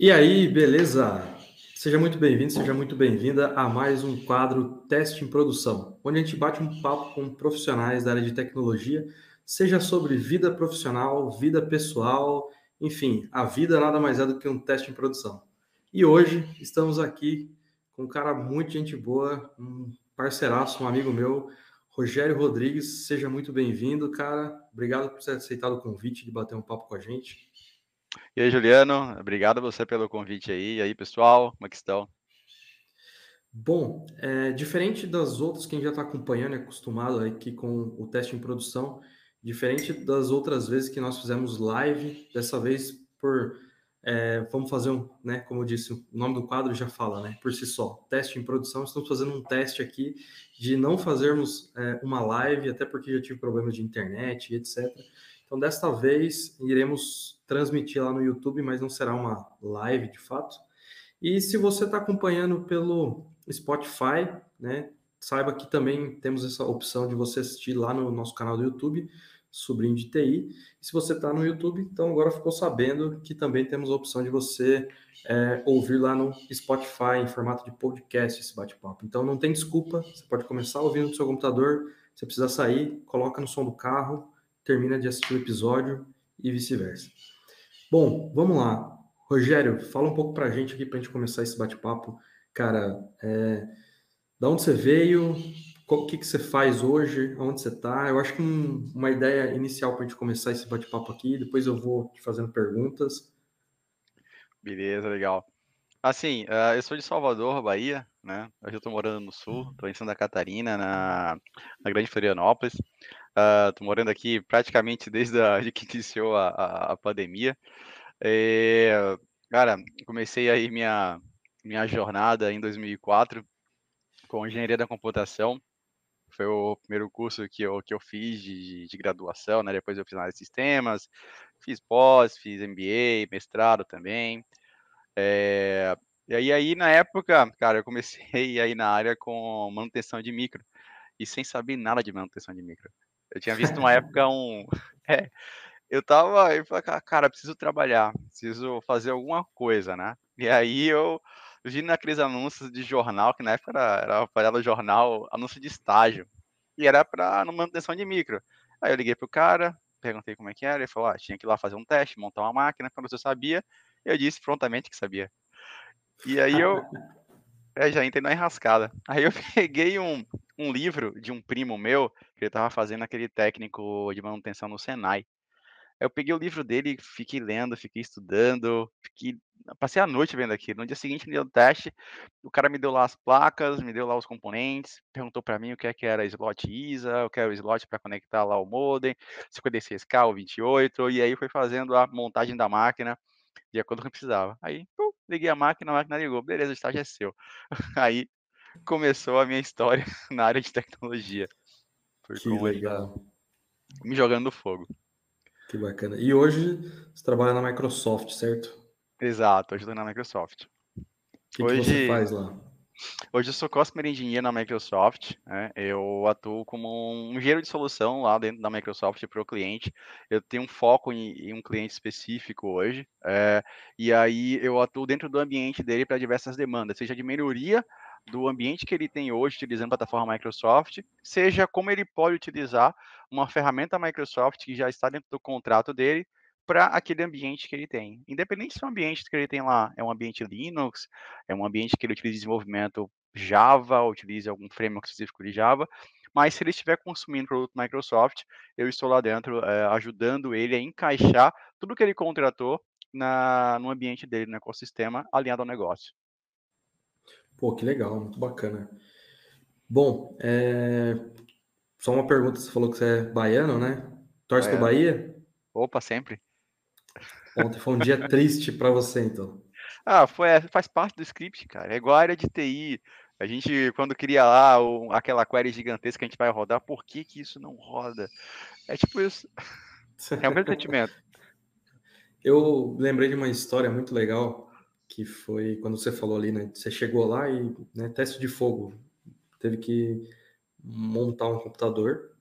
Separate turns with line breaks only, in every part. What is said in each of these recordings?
E aí, beleza? Seja muito bem-vindo, seja muito bem-vinda a mais um quadro Teste em Produção, onde a gente bate um papo com profissionais da área de tecnologia, seja sobre vida profissional, vida pessoal, enfim, a vida nada mais é do que um teste em produção. E hoje estamos aqui com um cara muito gente boa, um parceiraço, um amigo meu, Rogério Rodrigues. Seja muito bem-vindo, cara. Obrigado por ter aceitado o convite de bater um papo com a gente.
E aí, Juliano, obrigado a você pelo convite aí. E aí, pessoal, como é que estão?
Bom, é, diferente das outras que a gente já está acompanhando e acostumado aqui com o teste em produção, diferente das outras vezes que nós fizemos live, dessa vez por é, vamos fazer um, né? Como eu disse, o nome do quadro já fala, né? Por si só, teste em produção. Estamos fazendo um teste aqui de não fazermos é, uma live, até porque já tive problemas de internet e etc. Então, desta vez, iremos transmitir lá no YouTube, mas não será uma live de fato. E se você está acompanhando pelo Spotify, né, saiba que também temos essa opção de você assistir lá no nosso canal do YouTube, Sobrinho de TI. E se você está no YouTube, então agora ficou sabendo que também temos a opção de você é, ouvir lá no Spotify em formato de podcast esse bate-papo. Então não tem desculpa, você pode começar ouvindo no seu computador, você precisa sair, coloca no som do carro, termina de assistir o episódio e vice-versa. Bom, vamos lá. Rogério, fala um pouco para a gente aqui para a gente começar esse bate-papo. Cara, é, da onde você veio? O que, que você faz hoje? Onde você está? Eu acho que um, uma ideia inicial para a gente começar esse bate-papo aqui, depois eu vou te fazendo perguntas.
Beleza, legal. Assim, uh, eu sou de Salvador, Bahia, né? Hoje eu estou morando no sul, estou em Santa Catarina, na, na Grande Florianópolis. Estou uh, morando aqui praticamente desde a, de que iniciou a, a, a pandemia. É, cara, comecei aí minha, minha jornada em 2004 com engenharia da computação. Foi o primeiro curso que eu, que eu fiz de, de graduação, né? Depois eu fiz análise de sistemas, fiz pós, fiz MBA, mestrado também. É, e aí, aí, na época, cara, eu comecei aí na área com manutenção de micro e sem saber nada de manutenção de micro. Eu tinha visto uma época um. É, eu tava. Eu falei, cara, preciso trabalhar, preciso fazer alguma coisa, né? E aí eu vi naqueles anúncios de jornal, que na época era, era o jornal, anúncio de estágio. E era para manutenção de micro. Aí eu liguei pro cara, perguntei como é que era, ele falou, ah, tinha que ir lá fazer um teste, montar uma máquina, quando você sabia, eu disse prontamente que sabia. E aí eu é, já entrei na enrascada. Aí eu peguei um, um livro de um primo meu, que ele estava fazendo aquele técnico de manutenção no Senai. Eu peguei o livro dele, fiquei lendo, fiquei estudando, fiquei... passei a noite vendo aquilo. No dia seguinte, no dia do teste, o cara me deu lá as placas, me deu lá os componentes, perguntou para mim o que é que era slot ISA, o que era o slot para conectar lá o modem, 56K ou 28, e aí foi fazendo a montagem da máquina de acordo com o que precisava. Aí, pum, liguei a máquina, a máquina ligou, beleza, o estágio é seu. Aí começou a minha história na área de tecnologia.
Que legal.
Me jogando no fogo.
Que bacana. E hoje você trabalha na Microsoft, certo?
Exato, hoje eu estou na Microsoft.
O que, hoje... que você faz lá?
Hoje eu sou Customer Engineer na Microsoft. Né? Eu atuo como um engenheiro de solução lá dentro da Microsoft para o cliente. Eu tenho um foco em, em um cliente específico hoje. É, e aí eu atuo dentro do ambiente dele para diversas demandas, seja de melhoria do ambiente que ele tem hoje utilizando a plataforma Microsoft, seja como ele pode utilizar uma ferramenta Microsoft que já está dentro do contrato dele para aquele ambiente que ele tem. Independente se o ambiente que ele tem lá é um ambiente Linux, é um ambiente que ele utiliza desenvolvimento Java, ou utiliza algum framework específico de Java, mas se ele estiver consumindo produto Microsoft, eu estou lá dentro é, ajudando ele a encaixar tudo que ele contratou na, no ambiente dele, no ecossistema, alinhado ao negócio.
Pô, que legal, muito bacana. Bom, é... só uma pergunta, você falou que você é baiano, né? Torce para Bahia?
Opa, sempre.
Ontem foi um dia triste para você, então.
Ah, foi, é, faz parte do script, cara. É igual a área de TI. A gente, quando cria lá o, aquela query gigantesca que a gente vai rodar, por que, que isso não roda? É tipo isso. É o mesmo sentimento.
Eu lembrei de uma história muito legal, que foi quando você falou ali, né? Você chegou lá e, né, teste de fogo. Teve que montar um computador.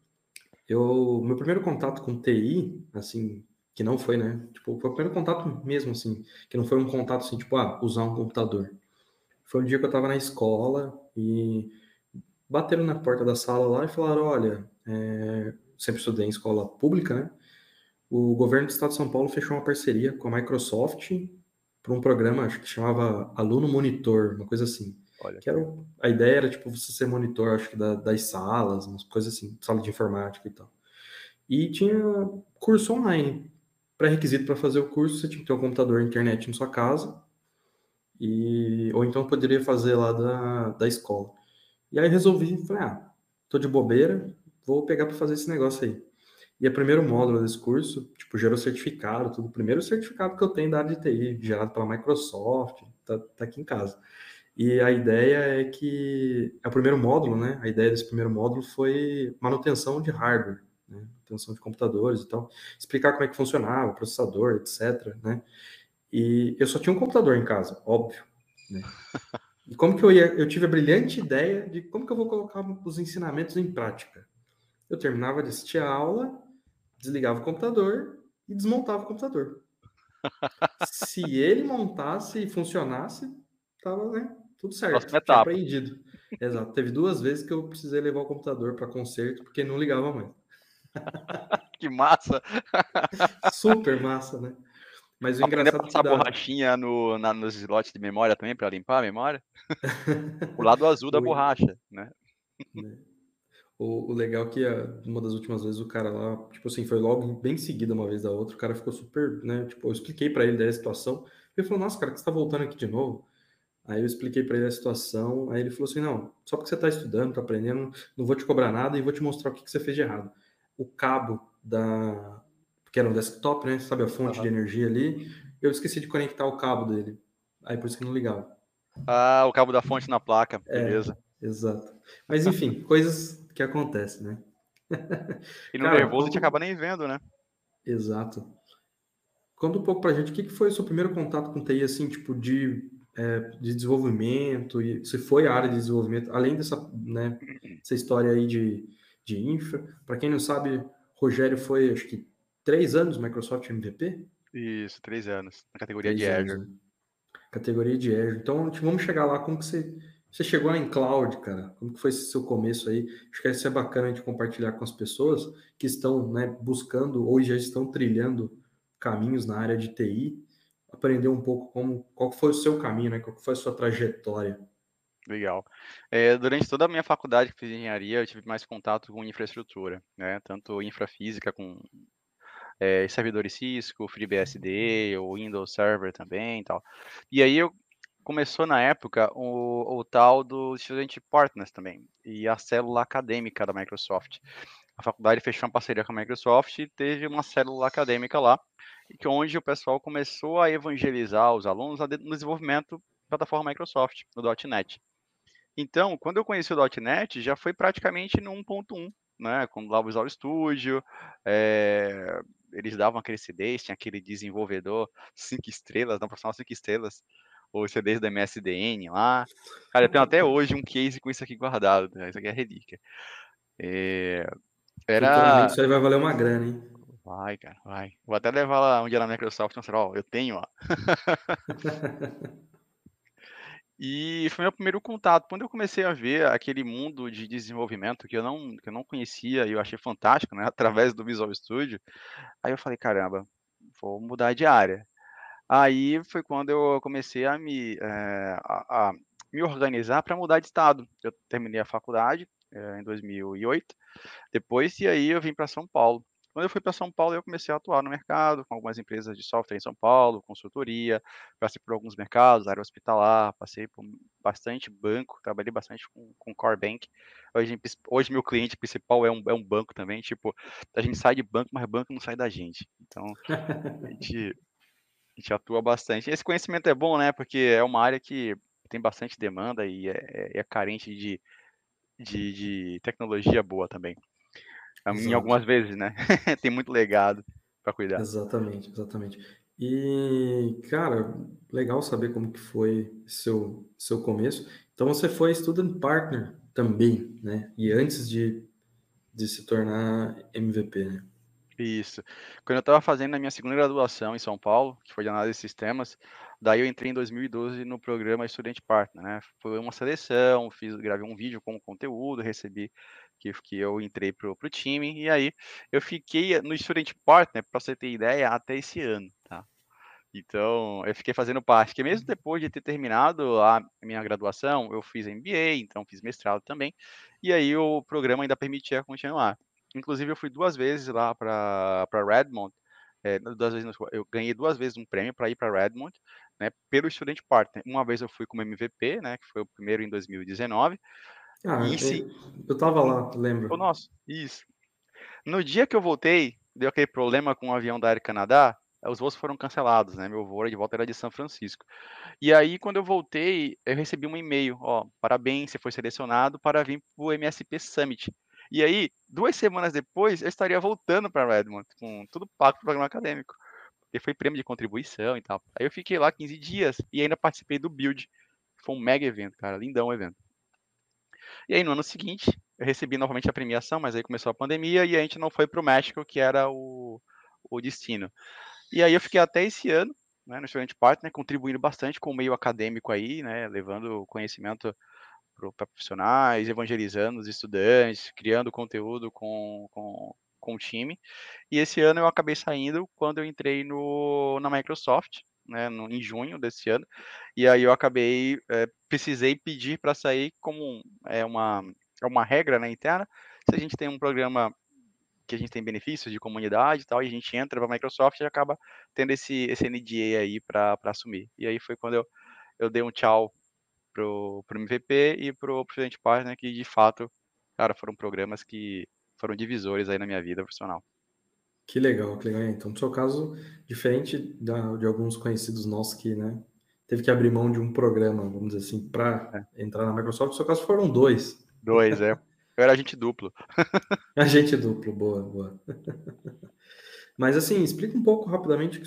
Eu, meu primeiro contato com TI, assim, que não foi, né? Tipo, foi o primeiro contato mesmo, assim, que não foi um contato assim, tipo, ah, usar um computador. Foi um dia que eu tava na escola e bateram na porta da sala lá e falaram, olha, é... sempre estudei em escola pública, né? O governo do estado de São Paulo fechou uma parceria com a Microsoft para um programa, acho que chamava Aluno Monitor, uma coisa assim. Olha. Que era, a ideia era, tipo, você ser monitor, acho que da, das salas, umas coisas assim, sala de informática e tal. E tinha curso online pré-requisito para fazer o curso, você tinha que ter um computador e internet na sua casa, e, ou então poderia fazer lá da, da escola. E aí resolvi, falei, ah, tô de bobeira, vou pegar para fazer esse negócio aí. E o primeiro módulo desse curso, tipo, gerou certificado, tudo. O primeiro certificado que eu tenho da área TI, gerado pela Microsoft, tá, tá aqui em casa. E a ideia é que, é o primeiro módulo, né? A ideia desse primeiro módulo foi manutenção de hardware? Manutenção de computadores e tal, explicar como é que funcionava, processador, etc, né? E eu só tinha um computador em casa, óbvio, né? E como que eu ia, eu tive a brilhante ideia de como que eu vou colocar os ensinamentos em prática. Eu terminava de assistir a aula, desligava o computador e desmontava o computador. Se ele montasse e funcionasse, tava, né, tudo certo. Tinha aprendido. Exato. Teve duas vezes que eu precisei levar o computador para conserto porque não ligava mais.
que massa!
Super massa, né?
Mas o Aprender engraçado a passar dá... borrachinha no, na, nos slots de memória também para limpar a memória. o lado azul da borracha, né?
né? O, o, legal é que uma das últimas vezes o cara lá, tipo assim, foi logo bem seguida uma vez da outra, o cara ficou super, né? Tipo, eu expliquei para ele da situação. Ele falou, nossa, cara, que você tá voltando aqui de novo? Aí eu expliquei para ele a situação, aí ele falou assim, não, só porque você está estudando, está aprendendo, não vou te cobrar nada e vou te mostrar o que, que você fez de errado o cabo da. que era um desktop, né? Sabe a fonte uhum. de energia ali? Eu esqueci de conectar o cabo dele. Aí por isso que não ligava.
Ah, o cabo da fonte na placa, é, beleza.
Exato. Mas enfim, coisas que acontecem, né?
E no Cara, nervoso a gente acaba nem vendo, né?
Exato. Conta um pouco pra gente, o que foi o seu primeiro contato com TI, assim, tipo, de, é, de desenvolvimento, e se foi a área de desenvolvimento, além dessa, né, essa história aí de, de infra. Para quem não sabe, Rogério foi, acho que, três anos Microsoft MVP?
Isso, três anos, na categoria três de Azure. Né?
Categoria de Azure. Então, vamos chegar lá, como que você, você chegou em cloud, cara? Como que foi esse seu começo aí? Acho que isso é bacana a gente compartilhar com as pessoas que estão né, buscando ou já estão trilhando caminhos na área de TI, aprender um pouco como, qual foi o seu caminho, né? Qual foi a sua trajetória.
Legal. É, durante toda a minha faculdade que fiz engenharia, eu tive mais contato com infraestrutura, né? Tanto infrafísica com é, servidores Cisco, FreeBSD, o Windows Server também e tal. E aí eu começou na época o, o tal do Student Partners também, e a célula acadêmica da Microsoft. A faculdade fechou uma parceria com a Microsoft e teve uma célula acadêmica lá, que onde o pessoal começou a evangelizar os alunos no desenvolvimento plataforma Microsoft, no .NET. Então, quando eu conheci o .NET, já foi praticamente no 1.1, né? Quando lá o Visual Studio, é, eles davam aquele CD, tinha aquele desenvolvedor 5 estrelas, não profissional 5 estrelas, os CDs da MSDN lá. Cara, eu tenho até hoje um case com isso aqui guardado, né? isso aqui é relíquia. É,
era... Isso aí vai valer uma grana, hein?
Vai, cara, vai. Vou até levar lá um dia na Microsoft e mostrar, ó, eu tenho, ó. E foi meu primeiro contato. Quando eu comecei a ver aquele mundo de desenvolvimento que eu não, que eu não conhecia e eu achei fantástico, né, através do Visual Studio, aí eu falei, caramba, vou mudar de área. Aí foi quando eu comecei a me, é, a, a me organizar para mudar de estado. Eu terminei a faculdade é, em 2008, depois, e aí eu vim para São Paulo. Quando eu fui para São Paulo, eu comecei a atuar no mercado, com algumas empresas de software em São Paulo, consultoria, passei por alguns mercados, área hospitalar, passei por bastante banco, trabalhei bastante com, com Core Bank. Hoje, hoje meu cliente principal é um, é um banco também, tipo, a gente sai de banco, mas banco não sai da gente. Então, a gente, a gente atua bastante. Esse conhecimento é bom, né, porque é uma área que tem bastante demanda e é, é, é carente de, de, de tecnologia boa também. Exato. Em algumas vezes, né? Tem muito legado para cuidar.
Exatamente, exatamente. E, cara, legal saber como que foi seu, seu começo. Então, você foi student partner também, né? E antes de, de se tornar MVP, né?
Isso. Quando eu estava fazendo a minha segunda graduação em São Paulo, que foi de análise de sistemas, daí eu entrei em 2012 no programa Student Partner, né? Foi uma seleção, fiz, gravei um vídeo com conteúdo, recebi que, que eu entrei pro, pro time, e aí eu fiquei no Student Partner, para você ter ideia, até esse ano, tá? Então, eu fiquei fazendo parte, que mesmo depois de ter terminado a minha graduação, eu fiz MBA, então fiz mestrado também, e aí o programa ainda permitia continuar. Inclusive, eu fui duas vezes lá para Redmond, é, duas vezes, eu ganhei duas vezes um prêmio para ir para Redmond, né, pelo Student Partner. Uma vez eu fui como MVP, né, que foi o primeiro em 2019.
Ah, e se... eu estava lá, lembro.
Nossa, isso. No dia que eu voltei, deu aquele problema com o avião da Air Canadá, os voos foram cancelados, né? Meu voo de volta era de São Francisco. E aí, quando eu voltei, eu recebi um e-mail, ó, parabéns, você foi selecionado para vir para o MSP Summit. E aí, duas semanas depois, eu estaria voltando para Redmond, com tudo pago para o programa acadêmico. Porque foi prêmio de contribuição e tal. Aí eu fiquei lá 15 dias e ainda participei do Build. Foi um mega evento, cara, lindão o evento. E aí, no ano seguinte, eu recebi novamente a premiação, mas aí começou a pandemia e a gente não foi para o México, que era o, o destino. E aí eu fiquei até esse ano, né, no Student Partner, contribuindo bastante com o meio acadêmico aí, né, levando conhecimento para profissionais, evangelizando os estudantes, criando conteúdo com, com, com o time. E esse ano eu acabei saindo quando eu entrei no, na Microsoft, né, no, em junho desse ano. E aí eu acabei, é, precisei pedir para sair como é uma, é uma regra né, interna. Se a gente tem um programa que a gente tem benefícios de comunidade e tal, e a gente entra para a Microsoft e acaba tendo esse, esse NDA aí para assumir. E aí foi quando eu, eu dei um tchau pro, pro MVP e pro Presidente Partner, que de fato, cara, foram programas que foram divisores aí na minha vida profissional.
Que legal, que legal. Então, no seu caso, diferente da, de alguns conhecidos nossos que, né, teve que abrir mão de um programa, vamos dizer assim, para é. entrar na Microsoft, no seu caso foram dois.
Dois, é. Eu era agente duplo.
agente duplo, boa, boa. Mas assim, explica um pouco rapidamente,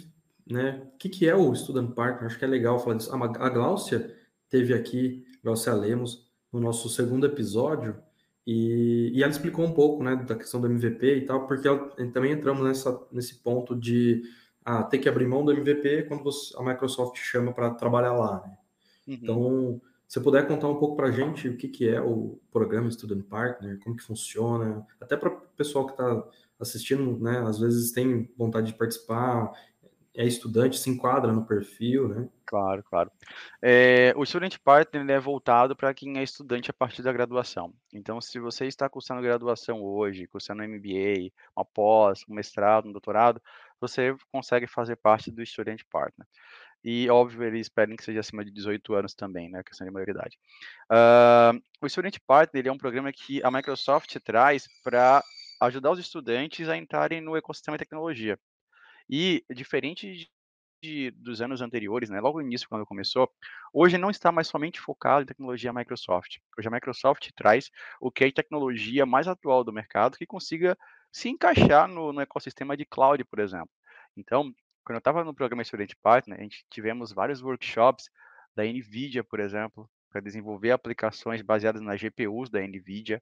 né, o que, que é o Student Partner, acho que é legal falar disso. A Gláucia, teve aqui, Glaucia Lemos, no nosso segundo episódio, e, e, ela explicou um pouco né, da questão do MVP e tal, porque ela, também entramos nessa, nesse ponto de ah, ter que abrir mão do MVP quando você, a Microsoft chama para trabalhar lá. Né? Uhum. Então, se puder contar um pouco para a gente o que, que é o programa Student Partner, como que funciona, até para o pessoal que está assistindo, né, às vezes tem vontade de participar, é estudante, se enquadra no perfil, né?
Claro, claro. É, o Student Partner é voltado para quem é estudante a partir da graduação. Então, se você está cursando graduação hoje, cursando MBA, uma pós, um mestrado, um doutorado, você consegue fazer parte do Student Partner. E, óbvio, eles pedem que seja acima de 18 anos também, né? Questão de maioridade. Uh, o Student Partner é um programa que a Microsoft traz para ajudar os estudantes a entrarem no ecossistema de tecnologia. E diferente de, dos anos anteriores, né, logo no início, quando começou, hoje não está mais somente focado em tecnologia Microsoft. Hoje a Microsoft traz o que é a tecnologia mais atual do mercado que consiga se encaixar no, no ecossistema de cloud, por exemplo. Então, quando eu estava no programa Student Partner, a gente tivemos vários workshops da NVIDIA, por exemplo, para desenvolver aplicações baseadas nas GPUs da NVIDIA.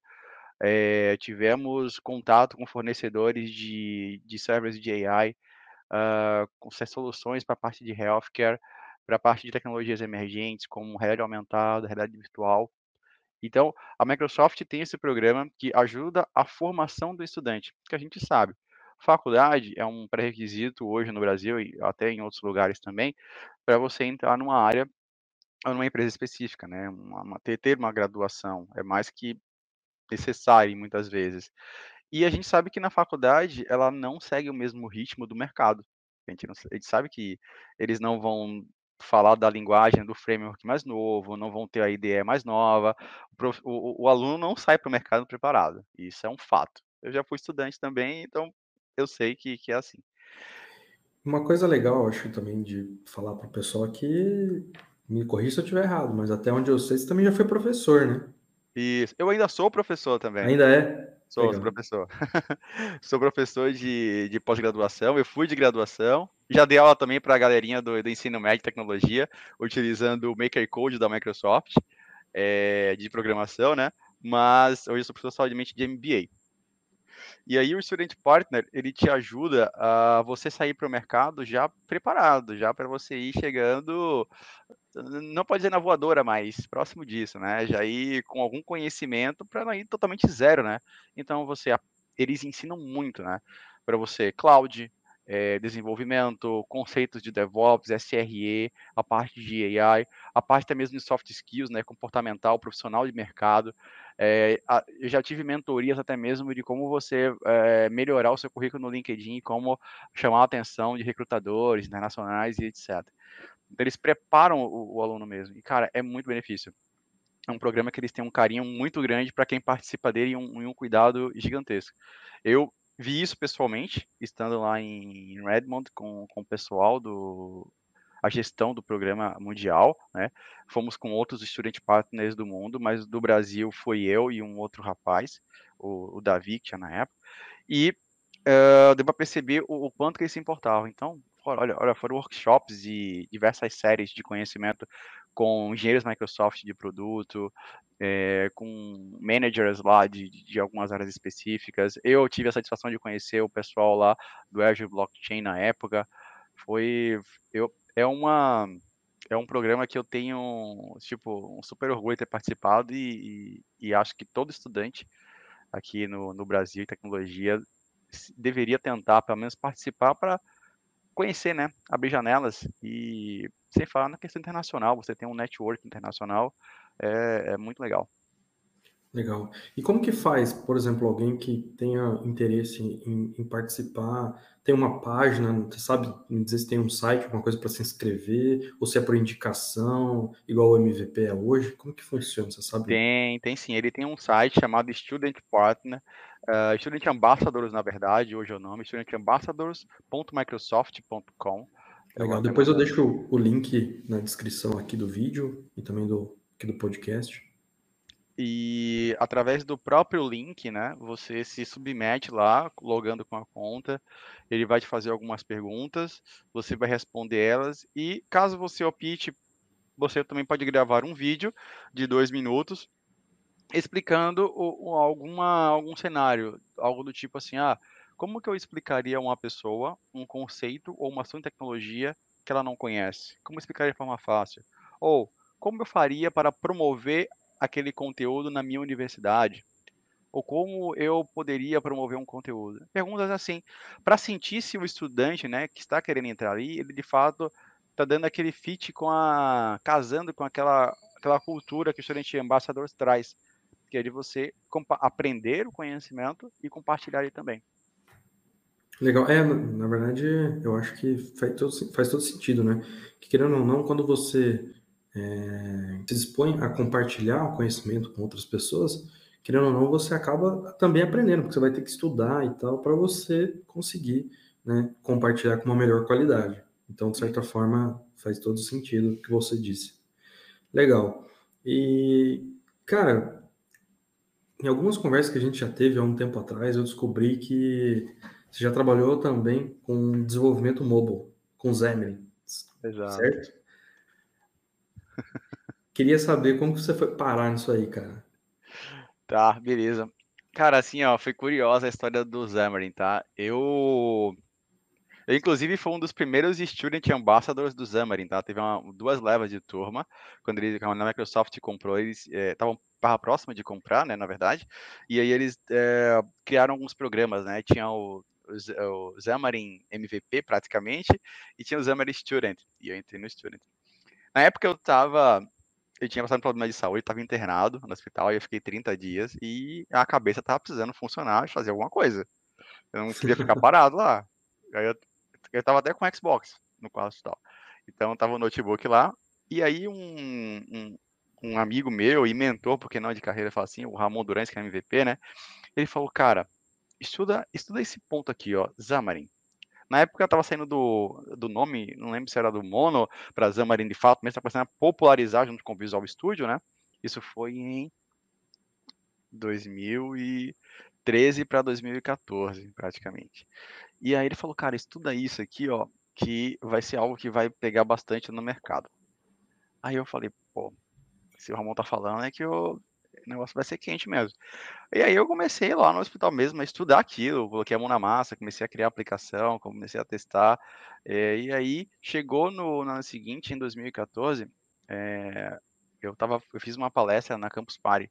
É, tivemos contato com fornecedores de, de servers de AI uh, soluções para a parte de healthcare, para a parte de tecnologias emergentes, como realidade aumentada, realidade virtual. Então, a Microsoft tem esse programa que ajuda a formação do estudante, que a gente sabe. Faculdade é um pré-requisito hoje no Brasil e até em outros lugares também, para você entrar numa área ou numa empresa específica, né? Uma, ter uma graduação é mais que necessário muitas vezes. E a gente sabe que na faculdade ela não segue o mesmo ritmo do mercado. A gente, não, a gente sabe que eles não vão falar da linguagem do framework mais novo, não vão ter a IDE mais nova. O, o, o aluno não sai para o mercado preparado. Isso é um fato. Eu já fui estudante também, então eu sei que, que é assim.
Uma coisa legal, acho também, de falar para o pessoal aqui, me corrija se eu estiver errado, mas até onde eu sei, você também já foi professor, né?
Isso. Eu ainda sou professor também.
Ainda é?
Sou, sou professor. sou professor de, de pós-graduação, eu fui de graduação. Já dei aula também para a galerinha do, do ensino médio e tecnologia, utilizando o Maker Code da Microsoft, é, de programação, né? Mas hoje eu sou professor somente de MBA. E aí o Student Partner, ele te ajuda a você sair para o mercado já preparado, já para você ir chegando, não pode dizer na voadora, mas próximo disso, né? Já ir com algum conhecimento para não ir totalmente zero, né? Então você, eles ensinam muito, né? Para você cloud, é, desenvolvimento, conceitos de DevOps, SRE, a parte de AI, a parte até mesmo de soft skills, né, comportamental, profissional de mercado. É, a, eu já tive mentorias até mesmo de como você é, melhorar o seu currículo no LinkedIn, como chamar a atenção de recrutadores internacionais e etc. Então, eles preparam o, o aluno mesmo. E, cara, é muito benefício é um programa que eles têm um carinho muito grande para quem participa dele e um, um, cuidado gigantesco. Eu vi isso pessoalmente, estando lá em Redmond com, com o pessoal do a gestão do programa mundial, né? Fomos com outros student partners do mundo, mas do Brasil foi eu e um outro rapaz, o, o Davi, que tinha na época, e uh, deu para perceber o, o, quanto que eles se importavam. Então, olha, olha, foram workshops e diversas séries de conhecimento com engenheiros Microsoft de produto, é, com managers lá de, de, algumas áreas específicas. Eu tive a satisfação de conhecer o pessoal lá do Azure Blockchain na época. Foi, eu, é uma, é um programa que eu tenho, tipo, um super orgulho de ter participado e, e, e acho que todo estudante aqui no, no Brasil em tecnologia deveria tentar, pelo menos, participar para conhecer, né? Abrir janelas e sem falar na questão internacional, você tem um network internacional, é, é muito legal.
Legal. E como que faz, por exemplo, alguém que tenha interesse em, em, participar, tem uma página, você sabe me dizer se tem um site, alguma coisa para se inscrever, ou se é por indicação, igual o MVP é hoje? Como que funciona, você sabe?
Tem, tem sim. Ele tem um site chamado Student Partner, uh, Student Ambassadors, na verdade, hoje é o nome, studentambassadors.microsoft.com.
Legal. Depois eu deixo o link na descrição aqui do vídeo e também do, aqui do podcast.
E através do próprio link, né, você se submete lá, logando com a conta, ele vai te fazer algumas perguntas, você vai responder elas, e caso você opte, você também pode gravar um vídeo de dois minutos explicando o, o, alguma, algum cenário, algo do tipo assim, ah, como que eu explicaria a uma pessoa um conceito ou uma ação de tecnologia que ela não conhece? Como explicaria de forma fácil? Ou como eu faria para promover aquele conteúdo na minha universidade? Ou como eu poderia promover um conteúdo? Perguntas assim, para sentir se o estudante, né, que está querendo entrar ali, ele de fato está dando aquele fit com a, casando com aquela, aquela cultura que o estudante ambassador traz, que é de você aprender o conhecimento e compartilhar ele também.
Legal. É, na verdade, eu acho que faz todo, faz todo sentido, né? Que querendo ou não, quando você é, se dispõe a compartilhar o conhecimento com outras pessoas, querendo ou não, você acaba também aprendendo, porque você vai ter que estudar e tal, para você conseguir né, compartilhar com uma melhor qualidade. Então, de certa forma, faz todo sentido o que você disse. Legal. E, cara, em algumas conversas que a gente já teve há um tempo atrás, eu descobri que você já trabalhou também com desenvolvimento mobile, com Xamarin. Exato. Certo? Queria saber como que você foi parar nisso aí, cara.
Tá, beleza. Cara, assim, ó, foi curiosa a história do Xamarin, tá? Eu... Eu, inclusive, fui um dos primeiros Student Ambassadors do Xamarin, tá? Teve uma, duas levas de turma, quando, ele, quando a Microsoft comprou, eles estavam é, próxima de comprar, né, na verdade, e aí eles é, criaram alguns programas, né? Tinha o, o, o Xamarin MVP, praticamente, e tinha o Xamarin Student, e eu entrei no Student. Na época eu tava eu tinha passado um problema de saúde, estava internado no hospital, e eu fiquei 30 dias e a cabeça estava precisando funcionar e fazer alguma coisa. Eu não queria ficar parado lá. Aí eu, eu tava até com Xbox no quarto hospital. Então tava o notebook lá, e aí um, um, um, amigo meu e mentor, porque não de carreira, fala assim, o Ramon Durante, que é MVP, né? Ele falou, cara, estuda, estuda esse ponto aqui, ó, Xamarin. Na época estava saindo do, do nome, não lembro se era do Mono para Xamarin de fato, mas está começando a popularizar junto com o Visual Studio, né? Isso foi em 2013 para 2014, praticamente. E aí ele falou, cara, estuda isso aqui, ó, que vai ser algo que vai pegar bastante no mercado. Aí eu falei, pô, se o Ramon tá falando é que eu o negócio vai ser quente mesmo. E aí eu comecei lá no hospital mesmo a estudar aquilo, coloquei a mão na massa, comecei a criar aplicação, comecei a testar. É, e aí chegou no, no ano seguinte, em 2014, é, eu, tava, eu fiz uma palestra na Campus Party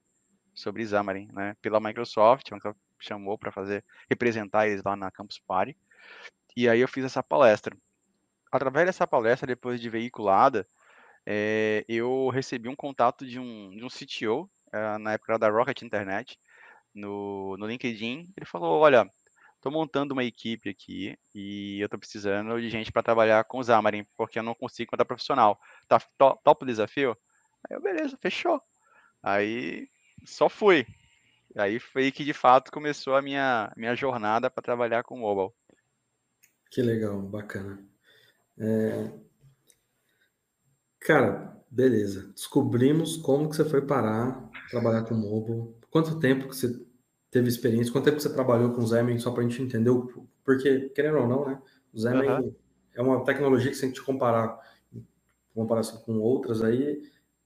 sobre Xamarin, né, pela Microsoft, que chamou para fazer representar eles lá na Campus Party. E aí eu fiz essa palestra. Através dessa palestra, depois de veiculada, é, eu recebi um contato de um, de um CTO, na época da Rocket Internet, no, no LinkedIn. Ele falou: Olha, estou montando uma equipe aqui e eu estou precisando de gente para trabalhar com o Xamarin, porque eu não consigo encontrar profissional. Tá top, desafio? Aí eu, beleza, fechou. Aí só fui. Aí foi que de fato começou a minha, minha jornada para trabalhar com mobile.
Que legal, bacana. É... Cara, beleza. Descobrimos como que você foi parar, trabalhar com mobile. Quanto tempo que você teve experiência? Quanto tempo você trabalhou com o Xamarin, só para a gente entender o... Porque, querendo ou não, né? O Xamarin uhum. é uma tecnologia que se a gente comparar comparação com outras aí,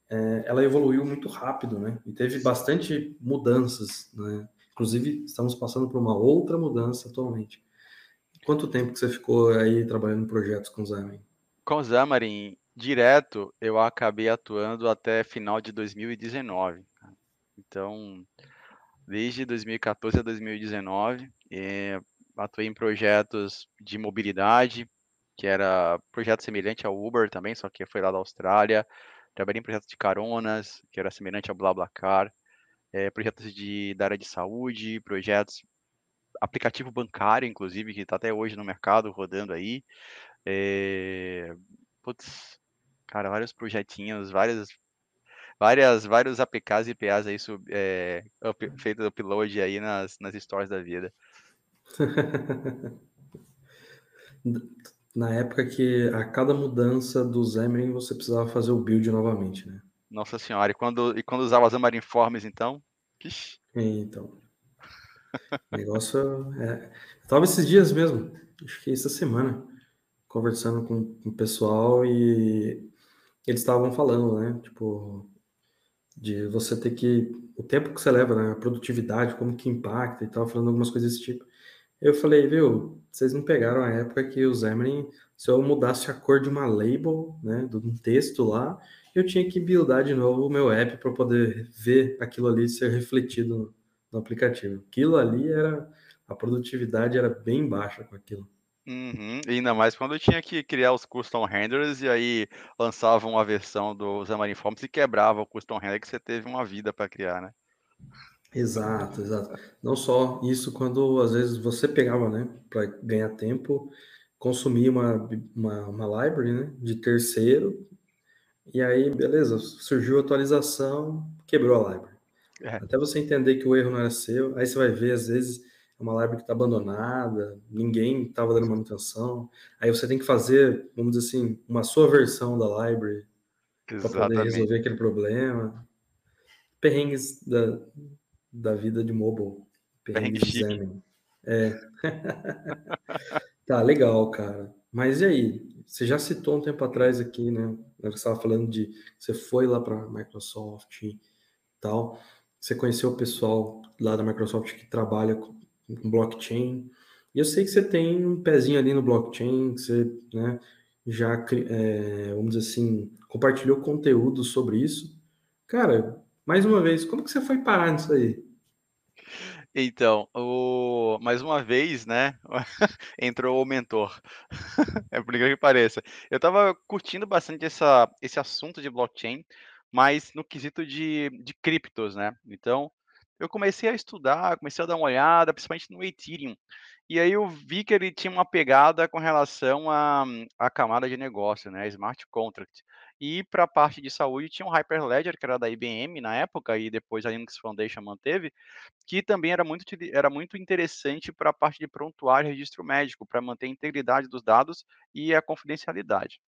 é, ela evoluiu muito rápido, né? E teve bastante mudanças, né? Inclusive, estamos passando por uma outra mudança atualmente. Quanto tempo que você ficou aí trabalhando em projetos com o Xamarin?
Com o Xamarin, direto, eu acabei atuando até final de 2019. Então, desde 2014 a 2019. É, atuei em projetos de mobilidade, que era projeto semelhante ao Uber também, só que foi lá da Austrália. Trabalhei em projetos de caronas, que era semelhante ao BlaBlaCar. É, projetos de, da área de saúde, projetos aplicativo bancário, inclusive, que está até hoje no mercado rodando aí. É, putz, cara, vários projetinhos, várias várias, vários APKs e IPAs aí sub, é, up, feito upload aí nas, nas stories da vida.
Na época que a cada mudança do Xamarin você precisava fazer o build novamente, né?
Nossa senhora, e quando, e quando usava Xamarin Forms então?
Ixi. Então. O negócio é. Eu tava esses dias mesmo, acho que essa semana, conversando com, com o pessoal e eles estavam falando, né? Tipo, de você ter que o tempo que você leva, né, a produtividade, como que impacta e tal, falando algumas coisas desse tipo. Eu falei, viu, vocês não pegaram a época que o Xamarin, se eu mudasse a cor de uma label, né, de um texto lá, eu tinha que buildar de novo o meu app para poder ver aquilo ali ser refletido no, no aplicativo. Aquilo ali era a produtividade era bem baixa com aquilo.
Uhum, e ainda mais quando eu tinha que criar os custom renders e aí lançavam uma versão do Xamarin Forms e quebrava o custom render que você teve uma vida para criar, né?
Exato, exato. Não só isso, quando às vezes você pegava, né, para ganhar tempo, consumia uma, uma, uma library, né, de terceiro, e aí, beleza, surgiu a atualização, quebrou a library. É. Até você entender que o erro não era seu, aí você vai ver, às vezes, uma library que está abandonada, ninguém estava dando manutenção. Aí você tem que fazer, vamos dizer assim, uma sua versão da library para poder resolver aquele problema. Perrengues da, da vida de mobile. Perrengues de Zen. É. tá, legal, cara. Mas e aí? Você já citou um tempo atrás aqui, né? Você estava falando de você foi lá para Microsoft e tal. Você conheceu o pessoal lá da Microsoft que trabalha com blockchain. E eu sei que você tem um pezinho ali no blockchain, que você né, já, é, vamos dizer assim, compartilhou conteúdo sobre isso. Cara, mais uma vez, como que você foi parar nisso aí?
Então, o... mais uma vez, né, entrou o mentor. é por que pareça. Eu estava curtindo bastante essa, esse assunto de blockchain, mas no quesito de, de criptos, né? Então, eu comecei a estudar, comecei a dar uma olhada, principalmente no Ethereum. E aí eu vi que ele tinha uma pegada com relação à, à camada de negócio, né, smart contract. E para a parte de saúde tinha um Hyperledger, que era da IBM na época, e depois a Linux Foundation manteve, que também era muito, era muito interessante para a parte de prontuário e registro médico, para manter a integridade dos dados e a confidencialidade.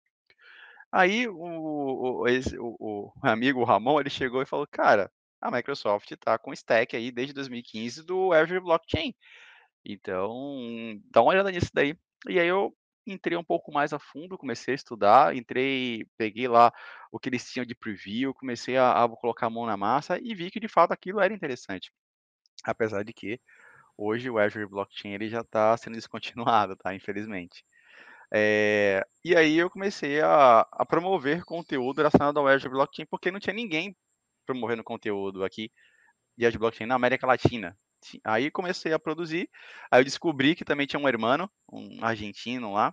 Aí o, o, o, o amigo Ramon, ele chegou e falou, cara, a Microsoft está com stack aí desde 2015 do Azure Blockchain. Então, dá uma olhada nisso daí. E aí eu entrei um pouco mais a fundo, comecei a estudar, entrei, peguei lá o que eles tinham de preview, comecei a, a colocar a mão na massa e vi que de fato aquilo era interessante. Apesar de que hoje o Azure Blockchain ele já está sendo descontinuado, tá? Infelizmente. É, e aí eu comecei a, a, promover conteúdo relacionado ao Azure Blockchain, porque não tinha ninguém promovendo conteúdo aqui de Azure Blockchain na América Latina. Aí comecei a produzir, aí eu descobri que também tinha um irmão, um argentino lá,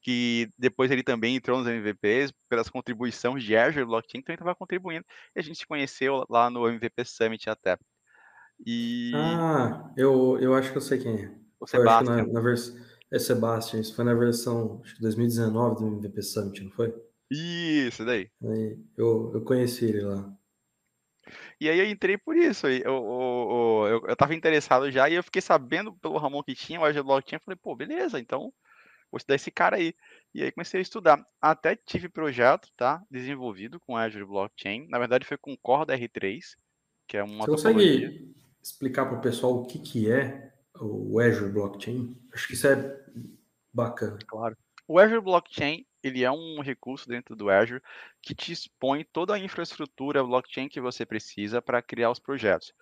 que depois ele também entrou nos MVPs pelas contribuições de Azure Blockchain, então ele estava contribuindo, e a gente se conheceu lá no MVP Summit até.
E... Ah, eu, eu acho que eu sei quem é.
O Sebastião.
Na, na vers... É Sebastian, isso foi na versão acho que 2019 do MVP Summit, não foi?
Isso, daí.
Aí, eu, eu conheci ele lá.
E aí eu entrei por isso. Eu, eu, eu, eu tava interessado já e eu fiquei sabendo pelo Ramon que tinha, o Azure Blockchain, eu falei, pô, beleza, então vou estudar esse cara aí. E aí comecei a estudar. Até tive projeto, tá? Desenvolvido com Azure Blockchain. Na verdade foi com Corda R3, que é uma
Você consegue explicar para o pessoal o que, que é o Azure Blockchain? Acho que isso é bacana.
Claro. O Azure Blockchain ele é um recurso dentro do Azure que te expõe toda a infraestrutura blockchain que você precisa para criar os projetos.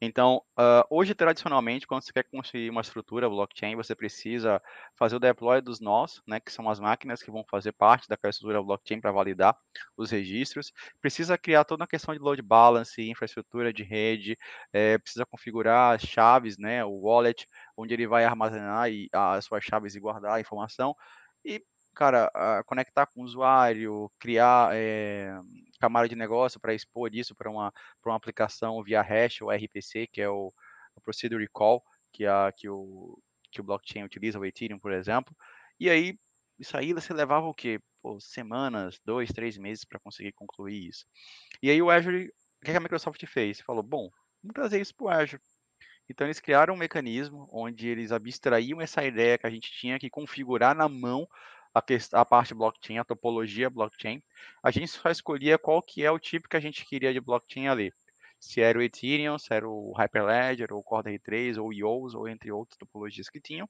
Então, uh, hoje, tradicionalmente, quando você quer construir uma estrutura blockchain, você precisa fazer o deploy dos nós, né, que são as máquinas que vão fazer parte daquela estrutura blockchain para validar os registros. Precisa criar toda a questão de load balance, infraestrutura de rede, é, precisa configurar as chaves, né, o wallet, onde ele vai armazenar e, as suas chaves e guardar a informação. E cara, conectar com o usuário, criar é, camada de negócio para expor isso para uma, uma aplicação via hash ou RPC, que é o, o Procedure Call, que, a, que, o, que o blockchain utiliza, o Ethereum, por exemplo. E aí, isso aí você levava o quê? Pô, semanas, dois, três meses para conseguir concluir isso. E aí o Azure, o que a Microsoft fez? Falou, bom, vamos trazer isso para o Azure. Então eles criaram um mecanismo onde eles abstraíam essa ideia que a gente tinha que configurar na mão a, a parte blockchain, a topologia blockchain, a gente só escolhia qual que é o tipo que a gente queria de blockchain ali. Se era o Ethereum, se era o Hyperledger, ou o Corda R3, ou IOS, ou entre outras topologias que tinham.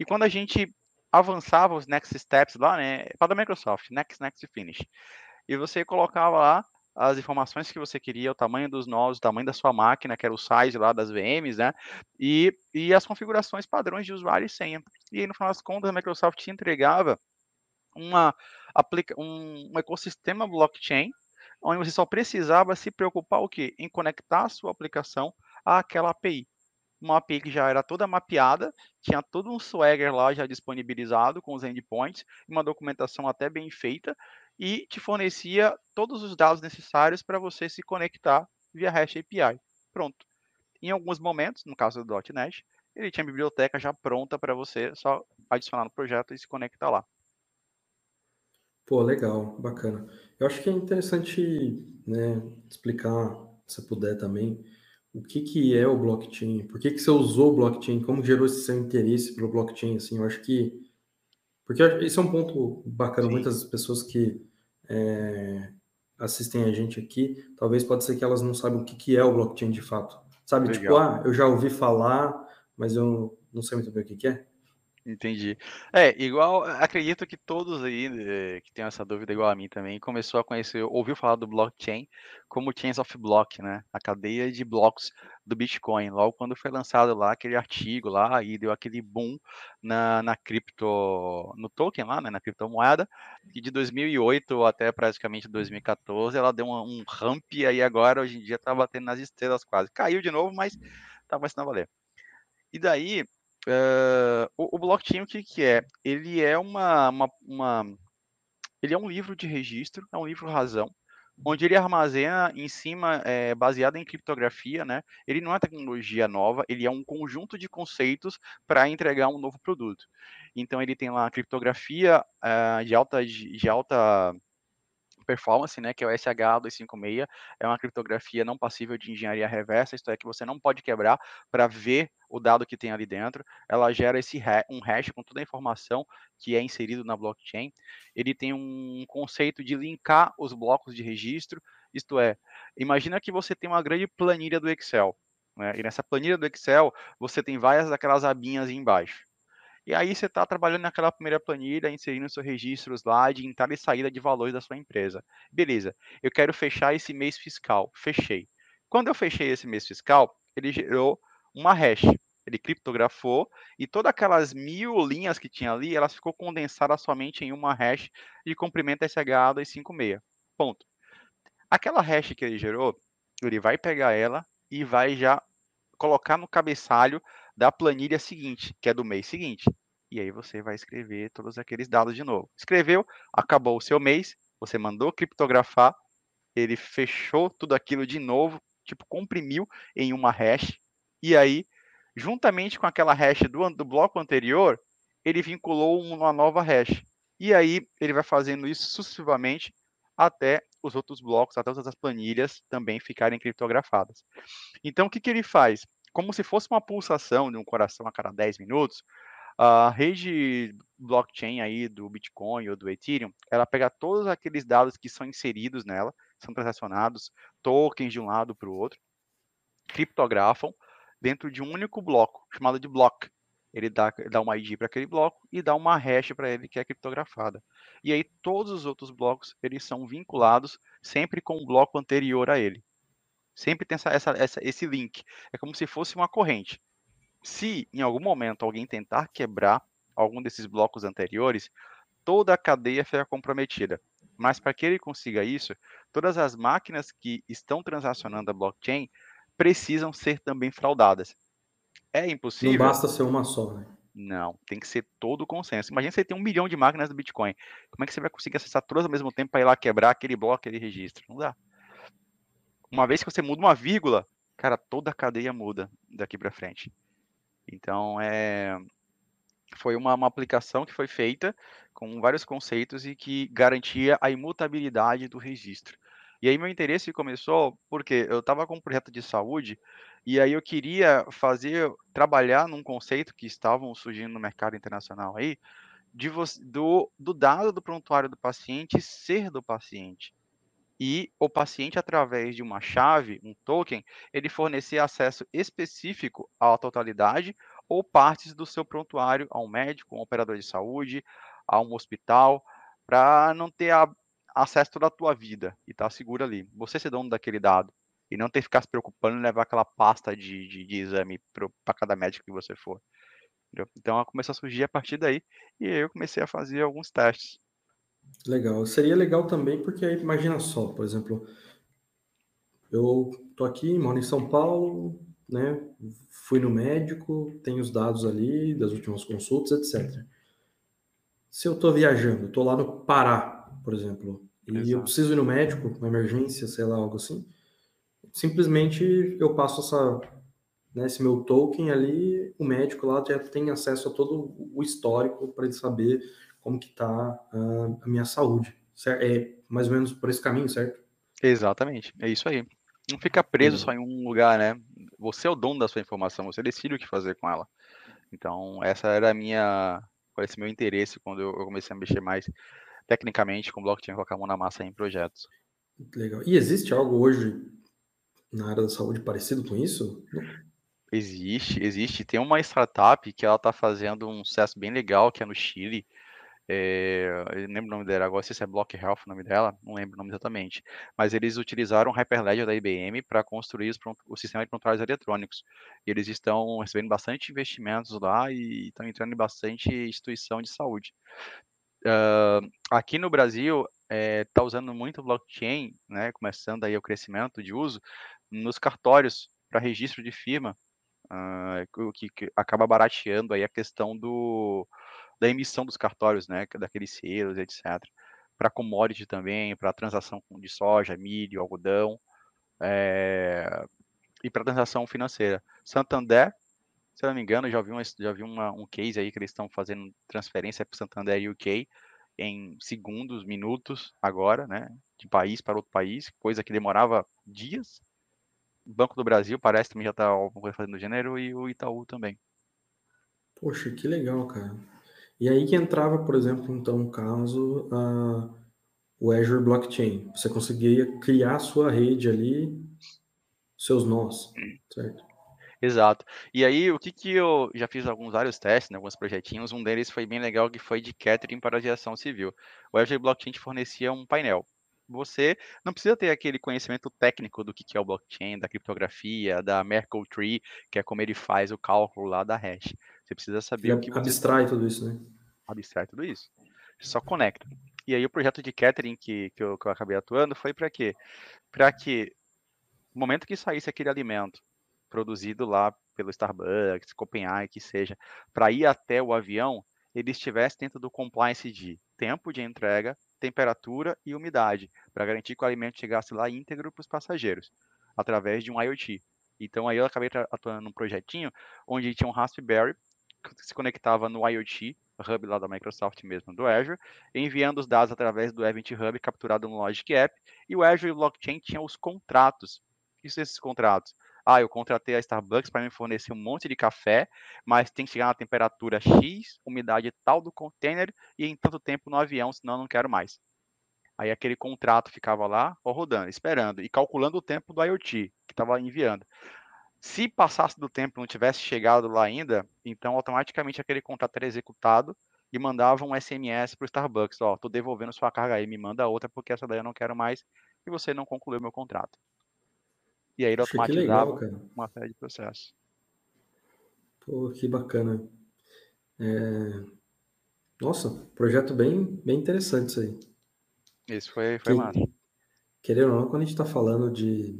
E quando a gente avançava os next steps lá, né, para da Microsoft, next, next, finish. E você colocava lá as informações que você queria, o tamanho dos nós, o tamanho da sua máquina, que era o size lá das VMs, né? E, e as configurações padrões de usuário e senha. E aí, no final das contas, a Microsoft entregava uma, aplica, um, um ecossistema blockchain, onde você só precisava se preocupar o quê? Em conectar a sua aplicação àquela API. Uma API que já era toda mapeada, tinha todo um swagger lá já disponibilizado com os endpoints, uma documentação até bem feita, e te fornecia todos os dados necessários para você se conectar via REST API. Pronto. Em alguns momentos, no caso do .NET, ele tinha a biblioteca já pronta para você só adicionar no projeto e se conectar lá.
Pô, legal, bacana. Eu acho que é interessante, né, explicar, se puder também, o que que é o blockchain, por que que você usou o blockchain, como gerou esse seu interesse pelo blockchain, assim, eu acho que, porque esse é um ponto bacana, Sim. muitas pessoas que é, assistem a gente aqui, talvez pode ser que elas não saibam o que que é o blockchain de fato, sabe, tipo, legal. tipo, ah, eu já ouvi falar, mas eu não sei muito bem o que que é.
Entendi. É, igual, acredito que todos aí eh, que tenham essa dúvida, igual a mim também, começou a conhecer, ouviu falar do blockchain como Chains of Block, né? A cadeia de blocos do Bitcoin. Logo quando foi lançado lá aquele artigo lá e deu aquele boom na, na cripto, no token lá, né? Na criptomoeda, e de 2008 até praticamente 2014 ela deu um, um ramp aí agora hoje em dia tá batendo nas estrelas quase. Caiu de novo, mas tá começando a valer. E daí, Uh, o, o, blockchain, o que, que é? Ele é uma, uma, uma, Ele é um livro de registro, é um livro razão, onde ele armazena em cima, é, baseado em criptografia, né? Ele não é tecnologia nova, ele é um conjunto de conceitos para entregar um novo produto. Então ele tem lá criptografia uh, de alta, de alta performance, né, que é o SH256, é uma criptografia não passível de engenharia reversa, isto é, que você não pode quebrar para ver o dado que tem ali dentro. Ela gera esse um hash com toda a informação que é inserido na blockchain. Ele tem um conceito de linkar os blocos de registro, isto é, imagina que você tem uma grande planilha do Excel, né, e nessa planilha do Excel você tem várias daquelas abinhas embaixo. E aí você está trabalhando naquela primeira planilha, inserindo seus registros lá de entrada e saída de valores da sua empresa. Beleza, eu quero fechar esse mês fiscal. Fechei. Quando eu fechei esse mês fiscal, ele gerou uma hash. Ele criptografou e todas aquelas mil linhas que tinha ali, elas ficou condensadas somente em uma hash de comprimento SHA-256. Ponto. Aquela hash que ele gerou, ele vai pegar ela e vai já colocar no cabeçalho da planilha seguinte, que é do mês seguinte. E aí você vai escrever todos aqueles dados de novo. Escreveu, acabou o seu mês, você mandou criptografar, ele fechou tudo aquilo de novo, tipo, comprimiu em uma hash, e aí, juntamente com aquela hash do, do bloco anterior, ele vinculou uma nova hash. E aí, ele vai fazendo isso sucessivamente até os outros blocos, até as planilhas também ficarem criptografadas. Então, o que, que ele faz? Como se fosse uma pulsação de um coração a cada 10 minutos, a rede blockchain aí do Bitcoin ou do Ethereum, ela pega todos aqueles dados que são inseridos nela, são transacionados, tokens de um lado para o outro, criptografam dentro de um único bloco, chamado de block. Ele dá, dá uma ID para aquele bloco e dá uma hash para ele que é criptografada. E aí todos os outros blocos eles são vinculados sempre com o bloco anterior a ele. Sempre tem essa, essa, essa, esse link. É como se fosse uma corrente. Se em algum momento alguém tentar quebrar algum desses blocos anteriores, toda a cadeia fica comprometida. Mas para que ele consiga isso, todas as máquinas que estão transacionando a blockchain precisam ser também fraudadas. É impossível.
Não basta ser uma só, né?
Não, tem que ser todo o consenso. Imagina você tem um milhão de máquinas do Bitcoin. Como é que você vai conseguir acessar todas ao mesmo tempo para ir lá quebrar aquele bloco, aquele registro? Não dá. Uma vez que você muda uma vírgula, cara, toda a cadeia muda daqui para frente. Então, é, foi uma, uma, aplicação que foi feita com vários conceitos e que garantia a imutabilidade do registro. E aí meu interesse começou porque eu estava com um projeto de saúde e aí eu queria fazer, trabalhar num conceito que estavam surgindo no mercado internacional aí, de você, do, do dado do prontuário do paciente ser do paciente. E o paciente, através de uma chave, um token, ele fornecer acesso específico à totalidade ou partes do seu prontuário a um médico, um operador de saúde, a um hospital, para não ter a, acesso toda a tua vida e tá seguro ali. Você ser dono daquele dado e não ter que ficar se preocupando em levar aquela pasta de, de, de exame para cada médico que você for. Entendeu? Então ela começou a surgir a partir daí e eu comecei a fazer alguns testes.
Legal. Seria legal também porque aí imagina só, por exemplo, eu tô aqui, moro em São Paulo, né? Fui no médico, tenho os dados ali das últimas consultas, etc. Se eu tô viajando, tô lá no Pará, por exemplo, e Exato. eu preciso ir no médico, uma emergência, sei lá, algo assim, simplesmente eu passo essa, né, esse meu token ali, o médico lá já tem acesso a todo o histórico para ele saber como que está a, a minha saúde. Certo? É mais ou menos por esse caminho, certo?
Exatamente, é isso aí. Não fica preso só em um lugar, né? Você é o dono da sua informação, você decide o que fazer com ela. Então, essa era a minha, esse meu interesse quando eu comecei a mexer mais tecnicamente com blockchain, colocar a mão na massa em projetos.
Legal. E existe algo hoje na área da saúde parecido com isso?
Existe, existe. Tem uma startup que ela está fazendo um sucesso bem legal, que é no Chile. É, eu lembro o nome dela agora, se é Block Health o nome dela, não lembro o nome exatamente. Mas eles utilizaram o Hyperledger da IBM para construir os, o sistema de prontuários eletrônicos. E eles estão recebendo bastante investimentos lá e estão entrando em bastante instituição de saúde. Uh, aqui no Brasil, está eh, é, usando muito blockchain, né, começando aí o crescimento de uso, nos cartórios para registro de firma, uh, que, que, acaba barateando aí a questão do, da emissão dos cartórios, né, daqueles selos, etc. Para commodity também, para transação de soja, milho, algodão, é, e para transação financeira. Santander, se eu não me engano, já vi, uma, já vi uma, um case aí que eles estão fazendo transferência para Santander UK em segundos, minutos, agora, né, de país para outro país, coisa que demorava dias. O Banco do Brasil parece também já está alguma coisa fazendo do gênero e o Itaú também.
Poxa, que legal, cara. E aí que entrava, por exemplo, então, no caso, a, o Azure Blockchain. Você conseguia criar sua rede ali, seus nós, certo?
Exato. E aí, o que que eu já fiz alguns vários testes, né, alguns projetinhos, um deles foi bem legal, que foi de catering para a aviação civil. O Azure Blockchain te fornecia um painel. Você não precisa ter aquele conhecimento técnico do que que é o blockchain, da criptografia, da Merkle Tree, que é como ele faz o cálculo lá da hash. Você precisa saber o que você...
Abstrai tudo isso, né?
Abstrai tudo isso. Só conecta. E aí o projeto de catering que, que, eu, que eu acabei atuando foi para quê? Para que no momento que saísse aquele alimento produzido lá pelo Starbucks, Copenhague, que seja, para ir até o avião, ele estivesse dentro do compliance de tempo de entrega, temperatura e umidade, para garantir que o alimento chegasse lá íntegro para os passageiros, através de um IoT. Então aí eu acabei atuando num projetinho onde tinha um Raspberry que se conectava no IoT, hub lá da Microsoft mesmo, do Azure, enviando os dados através do Event Hub capturado no Logic App, e o Azure Blockchain tinha os contratos. O que são esses contratos? Ah, eu contratei a Starbucks para me fornecer um monte de café, mas tem que chegar na temperatura X, umidade tal do container e em tanto tempo no avião, senão eu não quero mais. Aí aquele contrato ficava lá, rodando, esperando e calculando o tempo do IoT que estava enviando. Se passasse do tempo e não tivesse chegado lá ainda, então automaticamente aquele contrato era executado e mandava um SMS para o Starbucks, ó, tô devolvendo sua carga aí, me manda outra porque essa daí eu não quero mais e você não concluiu meu contrato. E aí ele Achei automatizava legal, uma série de processos.
Pô, que bacana. É... Nossa, projeto bem, bem interessante isso aí.
Isso foi, foi que, massa.
Querendo ou não, quando a gente está falando de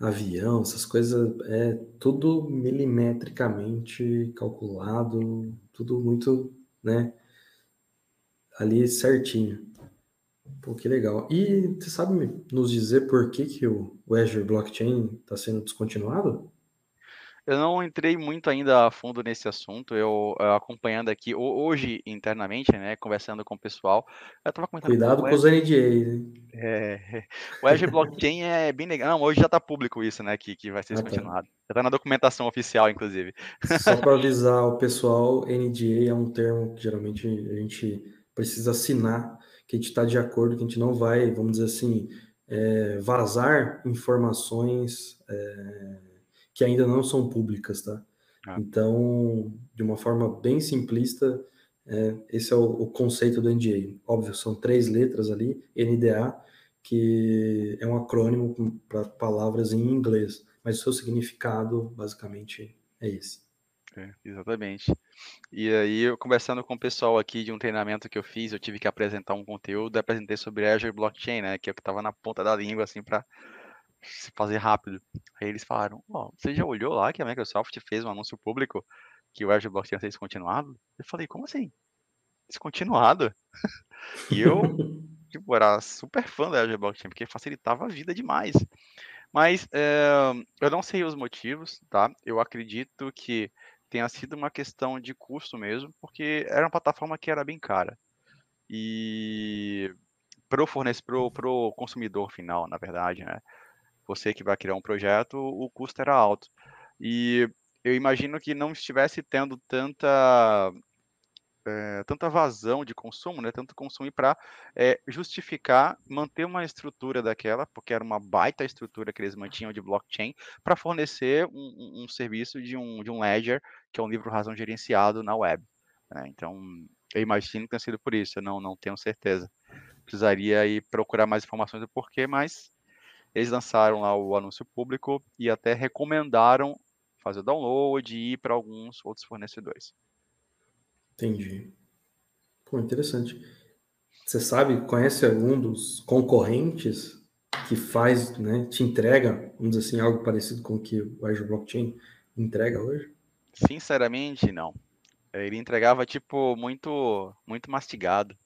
avião, essas coisas, é tudo milimetricamente calculado, tudo muito, né, ali certinho. Pô, que legal. E você sabe nos dizer por que, que o Azure Blockchain está sendo descontinuado?
Eu não entrei muito ainda a fundo nesse assunto, eu, eu acompanhando aqui hoje internamente, né, conversando com o pessoal, eu
tava comentando Cuidado com, os NDA, né?
É, o Azure Blockchain é bem legal. Não, hoje já está público isso, né, que, que vai ser descontinuado. Ah, tá. Já está na documentação oficial, inclusive.
Só para avisar o pessoal, NDA é um termo que geralmente a gente precisa assinar que a gente está de acordo, que a gente não vai, vamos dizer assim, é, vazar informações é, que ainda não são públicas, tá? Ah. Então, de uma forma bem simplista, é, esse é o, o, conceito do NDA. Óbvio, são três letras ali, NDA, que é um acrônimo para palavras em inglês, mas o seu significado, basicamente, é esse.
É, exatamente. E aí, eu conversando com o pessoal aqui de um treinamento que eu fiz, eu tive que apresentar um conteúdo, apresentei sobre Azure Blockchain, né, que é o que estava na ponta da língua, assim, para se fazer rápido. Aí eles falaram, ó, oh, você já olhou lá que a Microsoft fez um anúncio público que o Azure Blockchain ia ser descontinuado? Eu falei, como assim? Descontinuado? e eu, tipo, era super fã da Azure Blockchain, porque facilitava a vida demais. Mas é, eu não sei os motivos, tá? Eu acredito que tenha sido uma questão de custo mesmo, porque era uma plataforma que era bem cara. E para o fornecedor, para o consumidor final, na verdade, né? Você que vai criar um projeto, o custo era alto. E eu imagino que não estivesse tendo tanta é, tanta vazão de consumo, né, tanto consumo para é, justificar manter uma estrutura daquela, porque era uma baita estrutura que eles mantinham de blockchain, para fornecer um, um, serviço de um, de um ledger, que é um livro razão gerenciado na web. Né? Então, eu imagino que tenha sido por isso, eu não, não tenho certeza. Precisaria ir procurar mais informações do porquê, mas eles lançaram lá o anúncio público e até recomendaram fazer o download e ir para alguns outros fornecedores.
Entendi. Pô, interessante. Você sabe, conhece algum dos concorrentes que faz, né, te entrega, vamos dizer assim, algo parecido com o que o Azure Blockchain entrega hoje?
Sinceramente, não. Ele entregava, tipo, muito muito mastigado.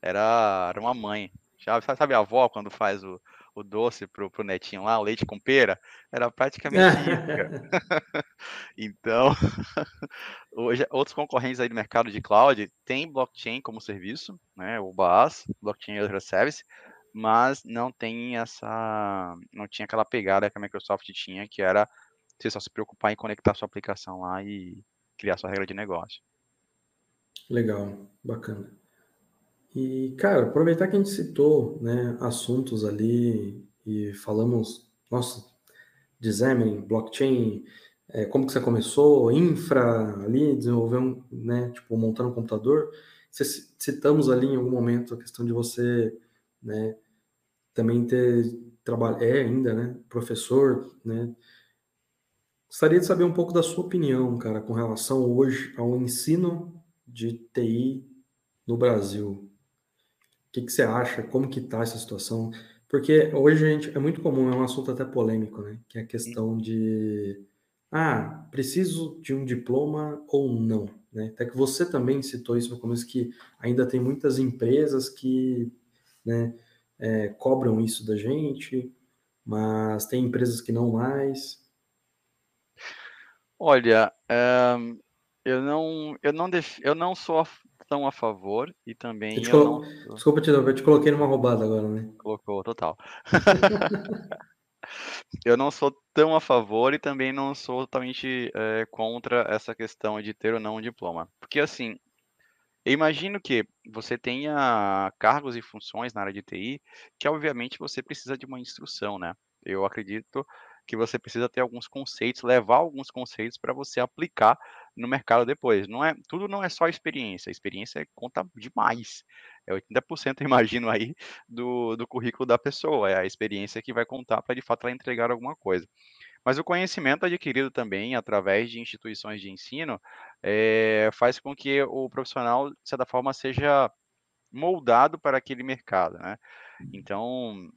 Era, era uma mãe. Já, sabe a avó quando faz o, o doce pro, pro netinho lá, o leite com pera, era praticamente então, hoje, outros concorrentes aí do mercado de cloud têm blockchain como serviço, né, o BAS, Blockchain as a Service, mas não tem essa, não tinha aquela pegada que a Microsoft tinha, que era você só se preocupar em conectar sua aplicação lá e criar sua regra de negócio.
Legal, bacana. E, cara, aproveitar que a gente citou né, assuntos ali e falamos, nossa, de Xamarin, blockchain, é, como que você começou, infra ali, desenvolvendo, né, tipo, montando um computador. Citamos ali em algum momento a questão de você, né, também ter trabalho, é ainda, né, professor, né. Gostaria de saber um pouco da sua opinião, cara, com relação hoje ao ensino de TI no Brasil. O que, que você acha? Como que tá essa situação? Porque hoje, gente, é muito comum, é um assunto até polêmico, né? Que é a questão de ah, preciso de um diploma ou não, né? Até que você também citou isso no começo, que ainda tem muitas empresas que né, é, cobram isso da gente, mas tem empresas que não mais.
Olha, é, eu não, eu não, def... eu não sou tão a favor e também eu
colo... não... Desculpa eu te coloquei numa roubada agora, né?
Colocou, total. eu não sou tão a favor e também não sou totalmente é, contra essa questão de ter ou não um diploma. Porque, assim, eu imagino que você tenha cargos e funções na área de TI que, obviamente, você precisa de uma instrução, né? Eu acredito que você precisa ter alguns conceitos, levar alguns conceitos para você aplicar no mercado depois. Não é, tudo não é só experiência, a experiência conta demais. É 80%, imagino aí, do, do currículo da pessoa, é a experiência que vai contar para de fato ela entregar alguma coisa. Mas o conhecimento adquirido também através de instituições de ensino é, faz com que o profissional, de certa forma, seja moldado para aquele mercado, né? Então,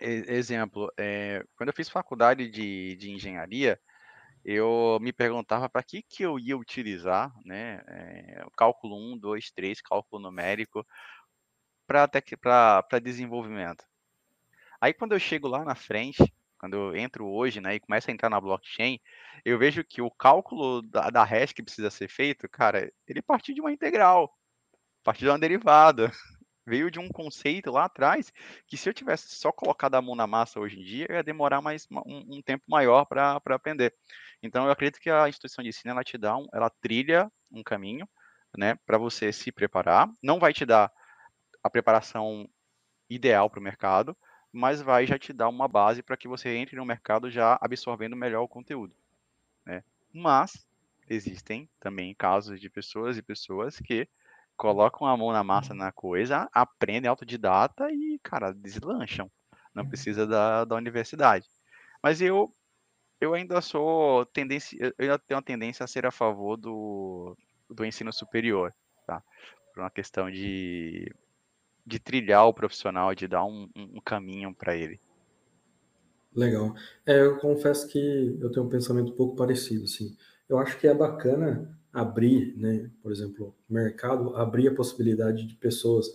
exemplo, é, quando eu fiz faculdade de, de engenharia, eu me perguntava para que, que eu ia utilizar, né, é, cálculo 1, 2, 3, cálculo numérico, para desenvolvimento. Aí quando eu chego lá na frente, quando eu entro hoje, né, e começo a entrar na blockchain, eu vejo que o cálculo da, da hash que precisa ser feito, cara, ele partiu de uma integral, partiu de uma derivada veio de um conceito lá atrás que se eu tivesse só colocado a mão na massa hoje em dia, ia demorar mais um, um tempo maior para aprender. Então eu acredito que a instituição de ensino ela te dá um, ela trilha um caminho, né, para você se preparar. Não vai te dar a preparação ideal para o mercado, mas vai já te dar uma base para que você entre no mercado já absorvendo melhor o conteúdo, né? Mas existem também casos de pessoas e pessoas que colocam a mão na massa na coisa, aprendem autodidata e, cara, deslancham. Não uhum. precisa da, da universidade. Mas eu eu ainda sou tendência, eu ainda tenho uma tendência a ser a favor do, do ensino superior, tá? Por uma questão de, de trilhar o profissional, de dar um, um caminho para ele.
Legal. É, eu confesso que eu tenho um pensamento um pouco parecido, assim. Eu acho que é bacana abrir, né, por exemplo, mercado, abrir a possibilidade de pessoas,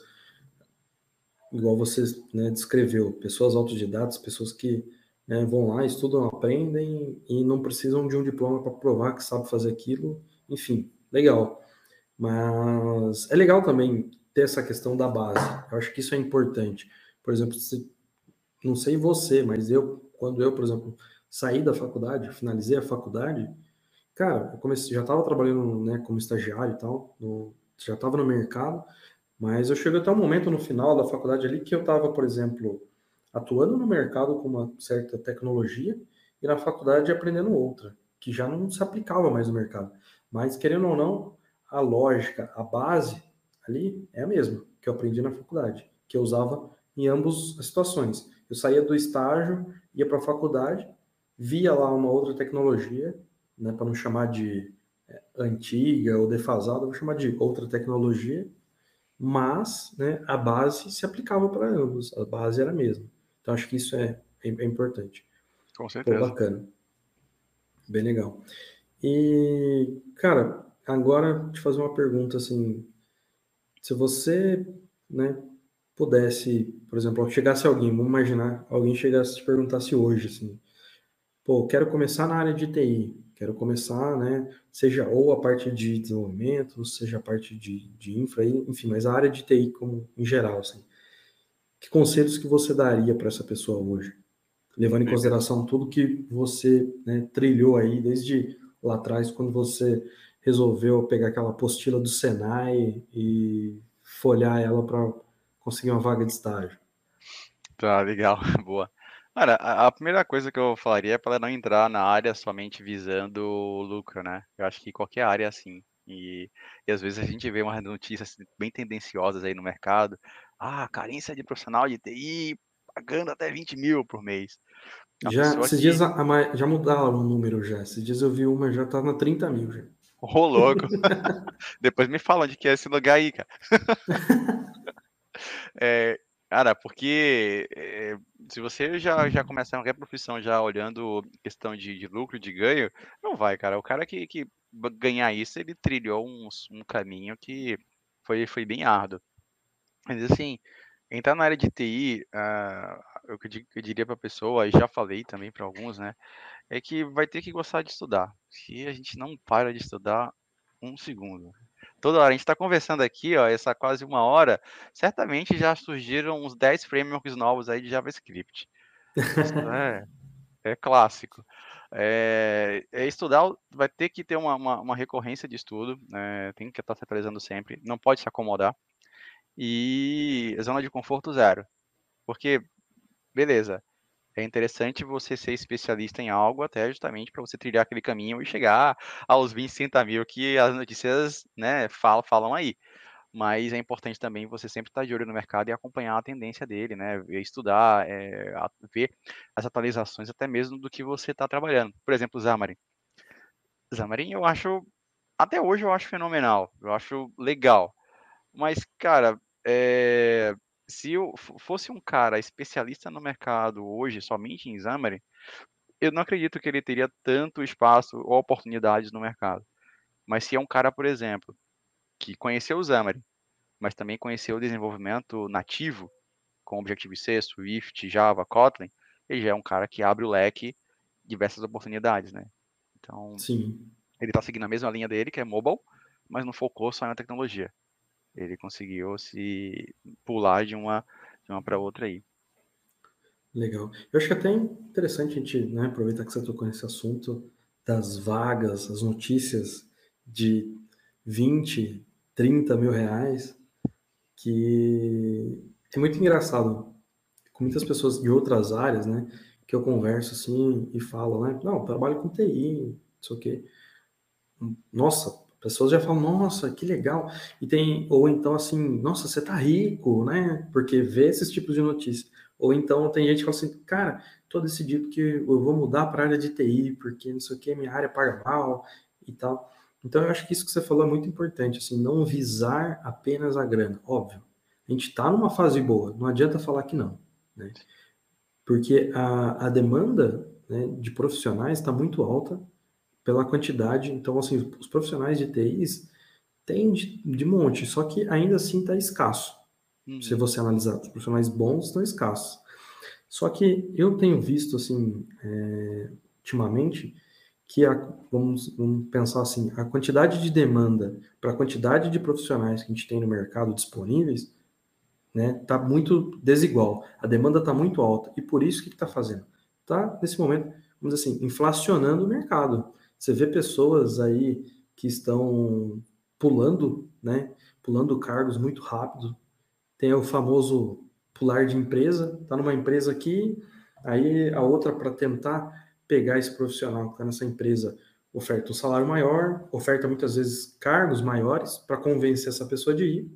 igual você né, descreveu, pessoas autodidatas, pessoas que né, vão lá, estudam, aprendem e não precisam de um diploma para provar que sabe fazer aquilo, enfim, legal. Mas é legal também ter essa questão da base. Eu acho que isso é importante. Por exemplo, se, não sei você, mas eu, quando eu, por exemplo, saí da faculdade, finalizei a faculdade, Cara, eu comecei, já estava trabalhando né, como estagiário e tal, no, já estava no mercado, mas eu cheguei até um momento no final da faculdade ali que eu estava, por exemplo, atuando no mercado com uma certa tecnologia e na faculdade aprendendo outra, que já não se aplicava mais no mercado. Mas, querendo ou não, a lógica, a base ali é a mesma que eu aprendi na faculdade, que eu usava em ambas as situações. Eu saía do estágio, ia para a faculdade, via lá uma outra tecnologia né, para não chamar de é, antiga ou defasada, vou chamar de outra tecnologia, mas né, a base se aplicava para ambos, a base era a mesma. Então acho que isso é, é, é importante.
Com certeza.
Pô, bacana. Bem legal. E, cara, agora te fazer uma pergunta assim, se você, né, pudesse, por exemplo, chegasse alguém, vamos imaginar, alguém chegasse e te perguntasse hoje, assim, pô, quero começar na área de TI, Quero começar, né? Seja ou a parte de desenvolvimento, seja a parte de, de infra, enfim, mas a área de TI como em geral, assim. Que conselhos que você daria para essa pessoa hoje? Levando em consideração tudo que você né, trilhou aí desde lá atrás, quando você resolveu pegar aquela apostila do Senai e folhar ela para conseguir uma vaga de estágio.
Tá, legal, boa. Cara, a, a primeira coisa que eu falaria é para não entrar na área somente visando lucro, né? Eu acho que qualquer área é assim. E, e às vezes a gente vê umas notícias bem tendenciosas aí no mercado. Ah, carência de profissional de TI pagando até 20 mil por mês. A
Já, esses que... dias a, a, já mudaram o número já. Esses dias eu vi uma, já tá na 30 mil já.
Ô, oh, louco. Depois me fala onde que é esse lugar aí, cara. é, cara, porque é, se você já, já começar qualquer profissão já olhando questão de, de lucro, de ganho, não vai, cara. O cara que, que ganhar isso, ele trilhou um, um caminho que foi, foi bem árduo. Mas assim, entrar na área de TI, uh, ah, eu, eu diria para a pessoa, e já falei também para alguns, né, é que vai ter que gostar de estudar. Se a gente não para de estudar um segundo, toda hora a gente está conversando aqui, ó, essa quase uma hora, certamente já surgiram uns 10 frameworks novos aí de JavaScript. É, é clássico. É, é, estudar, vai ter que ter uma, uma, uma recorrência de estudo, né, tem que estar se atualizando sempre, não pode se acomodar. E zona de conforto zero. Porque, beleza, é interessante você ser especialista em algo até justamente para você trilhar aquele caminho e chegar aos 20, 30 mil que as notícias né, falam, falam aí mas é importante também você sempre estar de olho no mercado e acompanhar a tendência dele, né? Estudar, é, ver as atualizações até mesmo do que você está trabalhando. Por exemplo, Xamarin. Xamarin eu acho, até hoje eu acho fenomenal, eu acho legal. Mas, cara, é, se eu fosse um cara especialista no mercado hoje somente em Xamarin, eu não acredito que ele teria tanto espaço ou oportunidades no mercado. Mas se é um cara, por exemplo, que conheceu o Xamarin, mas também conheceu o desenvolvimento nativo, com Objective-C, Swift, Java, Kotlin, ele já é um cara que abre o leque diversas oportunidades, né? Então,
Sim.
ele está seguindo a mesma linha dele, que é mobile, mas não focou só na tecnologia. Ele conseguiu se pular de uma, de uma para outra aí.
Legal. Eu acho que é até interessante a gente né, aproveitar que você tocou nesse assunto das vagas, as notícias de 20, 30 mil reais, que é muito engraçado. Com muitas pessoas de outras áreas, né, que eu converso assim e falo, né, não, trabalho com TI, não sei o quê. Nossa, pessoas já falam, nossa, que legal. E tem, ou então assim, nossa, você tá rico, né? Porque vê esses tipos de notícia. Ou então tem gente que fala assim, cara, tô decidido que eu vou mudar para a área de TI, porque não sei o que, minha área paga mal e tal. Então, eu acho que isso que você falou é muito importante, assim, não visar apenas a grana. Óbvio, a gente está numa fase boa, não adianta falar que não, né? Porque a, a demanda né, de profissionais está muito alta pela quantidade. Então, assim, os profissionais de TIs têm de, de monte, só que ainda assim está escasso. Uhum. Se você analisar, os profissionais bons estão escassos. Só que eu tenho visto, assim, é, ultimamente, que a, vamos, vamos pensar assim, a quantidade de demanda para a quantidade de profissionais que a gente tem no mercado disponíveis, né, tá muito desigual. A demanda está muito alta e por isso o que está fazendo? Está nesse momento, vamos dizer assim, inflacionando o mercado. Você vê pessoas aí que estão pulando, né, pulando cargos muito rápido. Tem o famoso pular de empresa, está numa empresa aqui, aí a outra para tentar pegar esse profissional que está nessa empresa, oferta um salário maior, oferta muitas vezes cargos maiores para convencer essa pessoa de ir.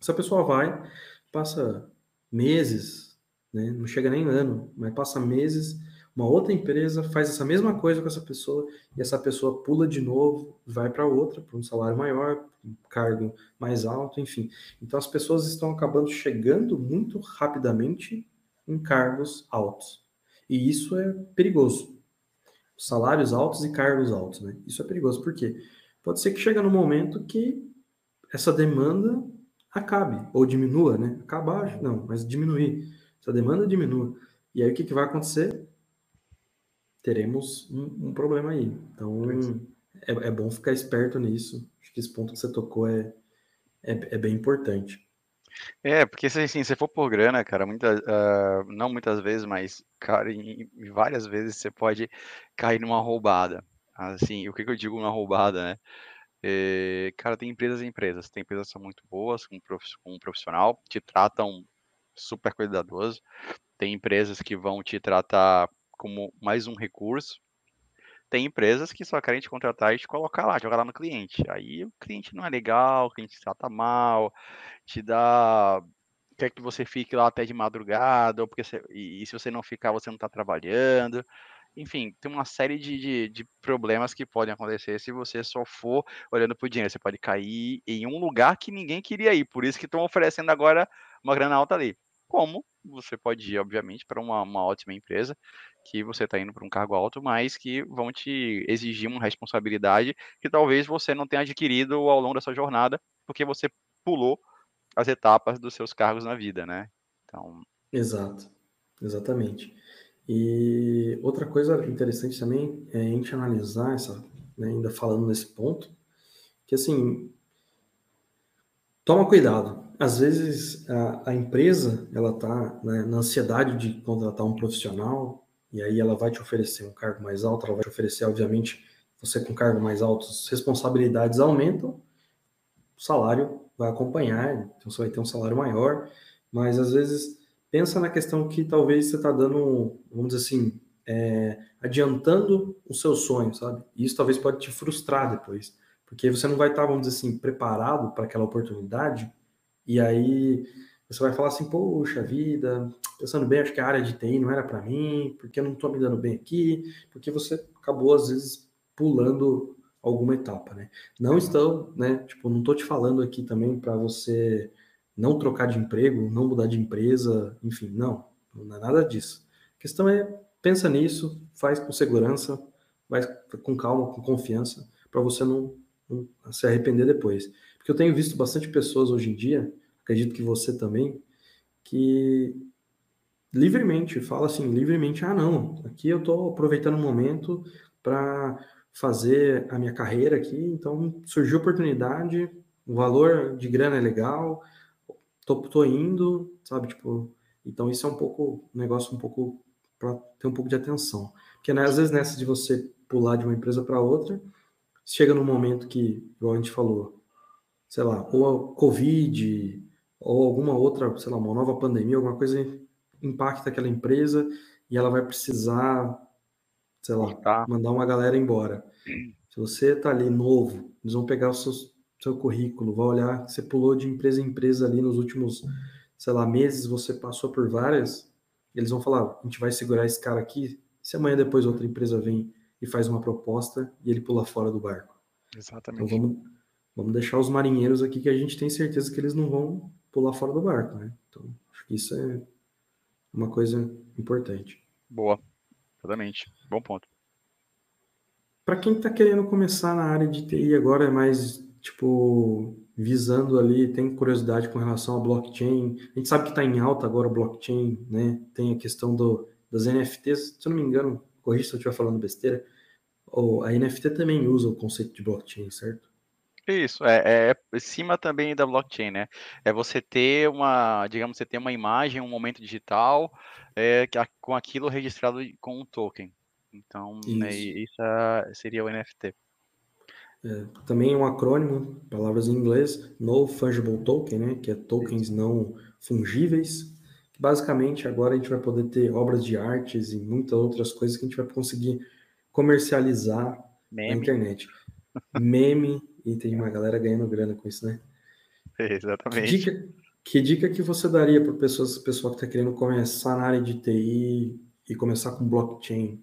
Essa pessoa vai, passa meses, né, não chega nem ano, mas passa meses, uma outra empresa faz essa mesma coisa com essa pessoa e essa pessoa pula de novo, vai para outra, para um salário maior, um cargo mais alto, enfim. Então as pessoas estão acabando chegando muito rapidamente em cargos altos. E isso é perigoso. Salários altos e cargos altos, né? Isso é perigoso, porque pode ser que chegue no momento que essa demanda acabe, ou diminua, né? Acabar, não, mas diminuir. Essa demanda diminua. E aí o que, que vai acontecer? Teremos um, um problema aí. Então é, é, bom ficar esperto nisso. Acho que esse ponto que você tocou é, é, é bem importante.
É, porque se assim, se for por grana, cara, muita, uh, não muitas vezes, mas, cara, em, em, várias vezes você pode cair numa roubada. Assim, o que, que eu digo uma roubada, né? É, cara, tem empresas e empresas. Tem empresas que são muito boas, com um profissional, te tratam super cuidadoso. tem empresas que vão te tratar como mais um recurso, tem empresas que só querem te contratar e te colocar lá, jogar lá no cliente. Aí o cliente não é legal, o cliente te trata mal, te dá. quer que você fique lá até de madrugada, ou porque você... e, se você não ficar, você não está trabalhando. Enfim, tem uma série de, de, de, problemas que podem acontecer se você só for olhando para o dinheiro. Você pode cair em um lugar que ninguém queria ir, por isso que estão oferecendo agora uma grana alta ali. Como você pode ir, obviamente, para uma, uma ótima empresa que você está indo para um cargo alto, mas que vão te exigir uma responsabilidade que talvez você não tenha adquirido ao longo da sua jornada, porque você pulou as etapas dos seus cargos na vida, né?
Então. Exato, exatamente. E outra coisa interessante também é a gente analisar essa, né, ainda falando nesse ponto, que assim, toma cuidado. Às vezes a, a empresa ela está né, na ansiedade de contratar um profissional e aí ela vai te oferecer um cargo mais alto, ela vai te oferecer, obviamente, você com cargo mais alto, responsabilidades aumentam, o salário vai acompanhar, então você vai ter um salário maior, mas às vezes pensa na questão que talvez você está dando, vamos dizer assim, é, adiantando o seu sonho, sabe? Isso talvez pode te frustrar depois, porque você não vai estar, tá, vamos dizer assim, preparado para aquela oportunidade, e aí você vai falar assim, poxa vida, pensando bem, acho que a área de TI não era para mim, porque eu não estou me dando bem aqui, porque você acabou, às vezes, pulando alguma etapa, né? Não estou, né? Tipo, não estou te falando aqui também para você não trocar de emprego, não mudar de empresa, enfim, não, não é nada disso. A questão é, pensa nisso, faz com segurança, vai com calma, com confiança, para você não, não se arrepender depois. Porque eu tenho visto bastante pessoas hoje em dia acredito que você também, que livremente, fala assim, livremente, ah, não, aqui eu estou aproveitando o momento para fazer a minha carreira aqui, então surgiu oportunidade, o valor de grana é legal, tô, tô indo, sabe, tipo, então isso é um pouco, um negócio um pouco para ter um pouco de atenção, porque né, às vezes nessa de você pular de uma empresa para outra, chega num momento que, igual a gente falou, sei lá, ou a Covid, ou alguma outra, sei lá, uma nova pandemia, alguma coisa impacta aquela empresa e ela vai precisar, sei lá, tá. mandar uma galera embora. Se você está ali novo, eles vão pegar o seu, seu currículo, vai olhar, você pulou de empresa em empresa ali nos últimos, sei lá, meses, você passou por várias, eles vão falar, a gente vai segurar esse cara aqui, se amanhã depois outra empresa vem e faz uma proposta e ele pula fora do barco.
Exatamente.
Então vamos, vamos deixar os marinheiros aqui que a gente tem certeza que eles não vão pular fora do barco, né? Então, acho que isso é uma coisa importante.
Boa, exatamente. Bom ponto.
Para quem está querendo começar na área de TI agora, é mais tipo visando ali, tem curiosidade com relação ao blockchain. A gente sabe que está em alta agora o blockchain, né? Tem a questão do, das NFTs. Se eu não me engano, corrija se eu estiver falando besteira. Ou a NFT também usa o conceito de blockchain, certo?
Isso, é, é cima também da blockchain, né? É você ter uma, digamos, você ter uma imagem, um momento digital, é, com aquilo registrado com um token. Então, né, isso, isso é, seria o NFT.
É, também um acrônimo, palavras em inglês, No Fungible Token, né? Que é tokens não fungíveis. Basicamente, agora a gente vai poder ter obras de artes e muitas outras coisas que a gente vai conseguir comercializar Meme. na internet. Meme, e tem uma galera ganhando grana com isso, né?
exatamente.
Que dica, que dica que você daria para pessoas, pessoal que está querendo começar na área de TI e começar com blockchain?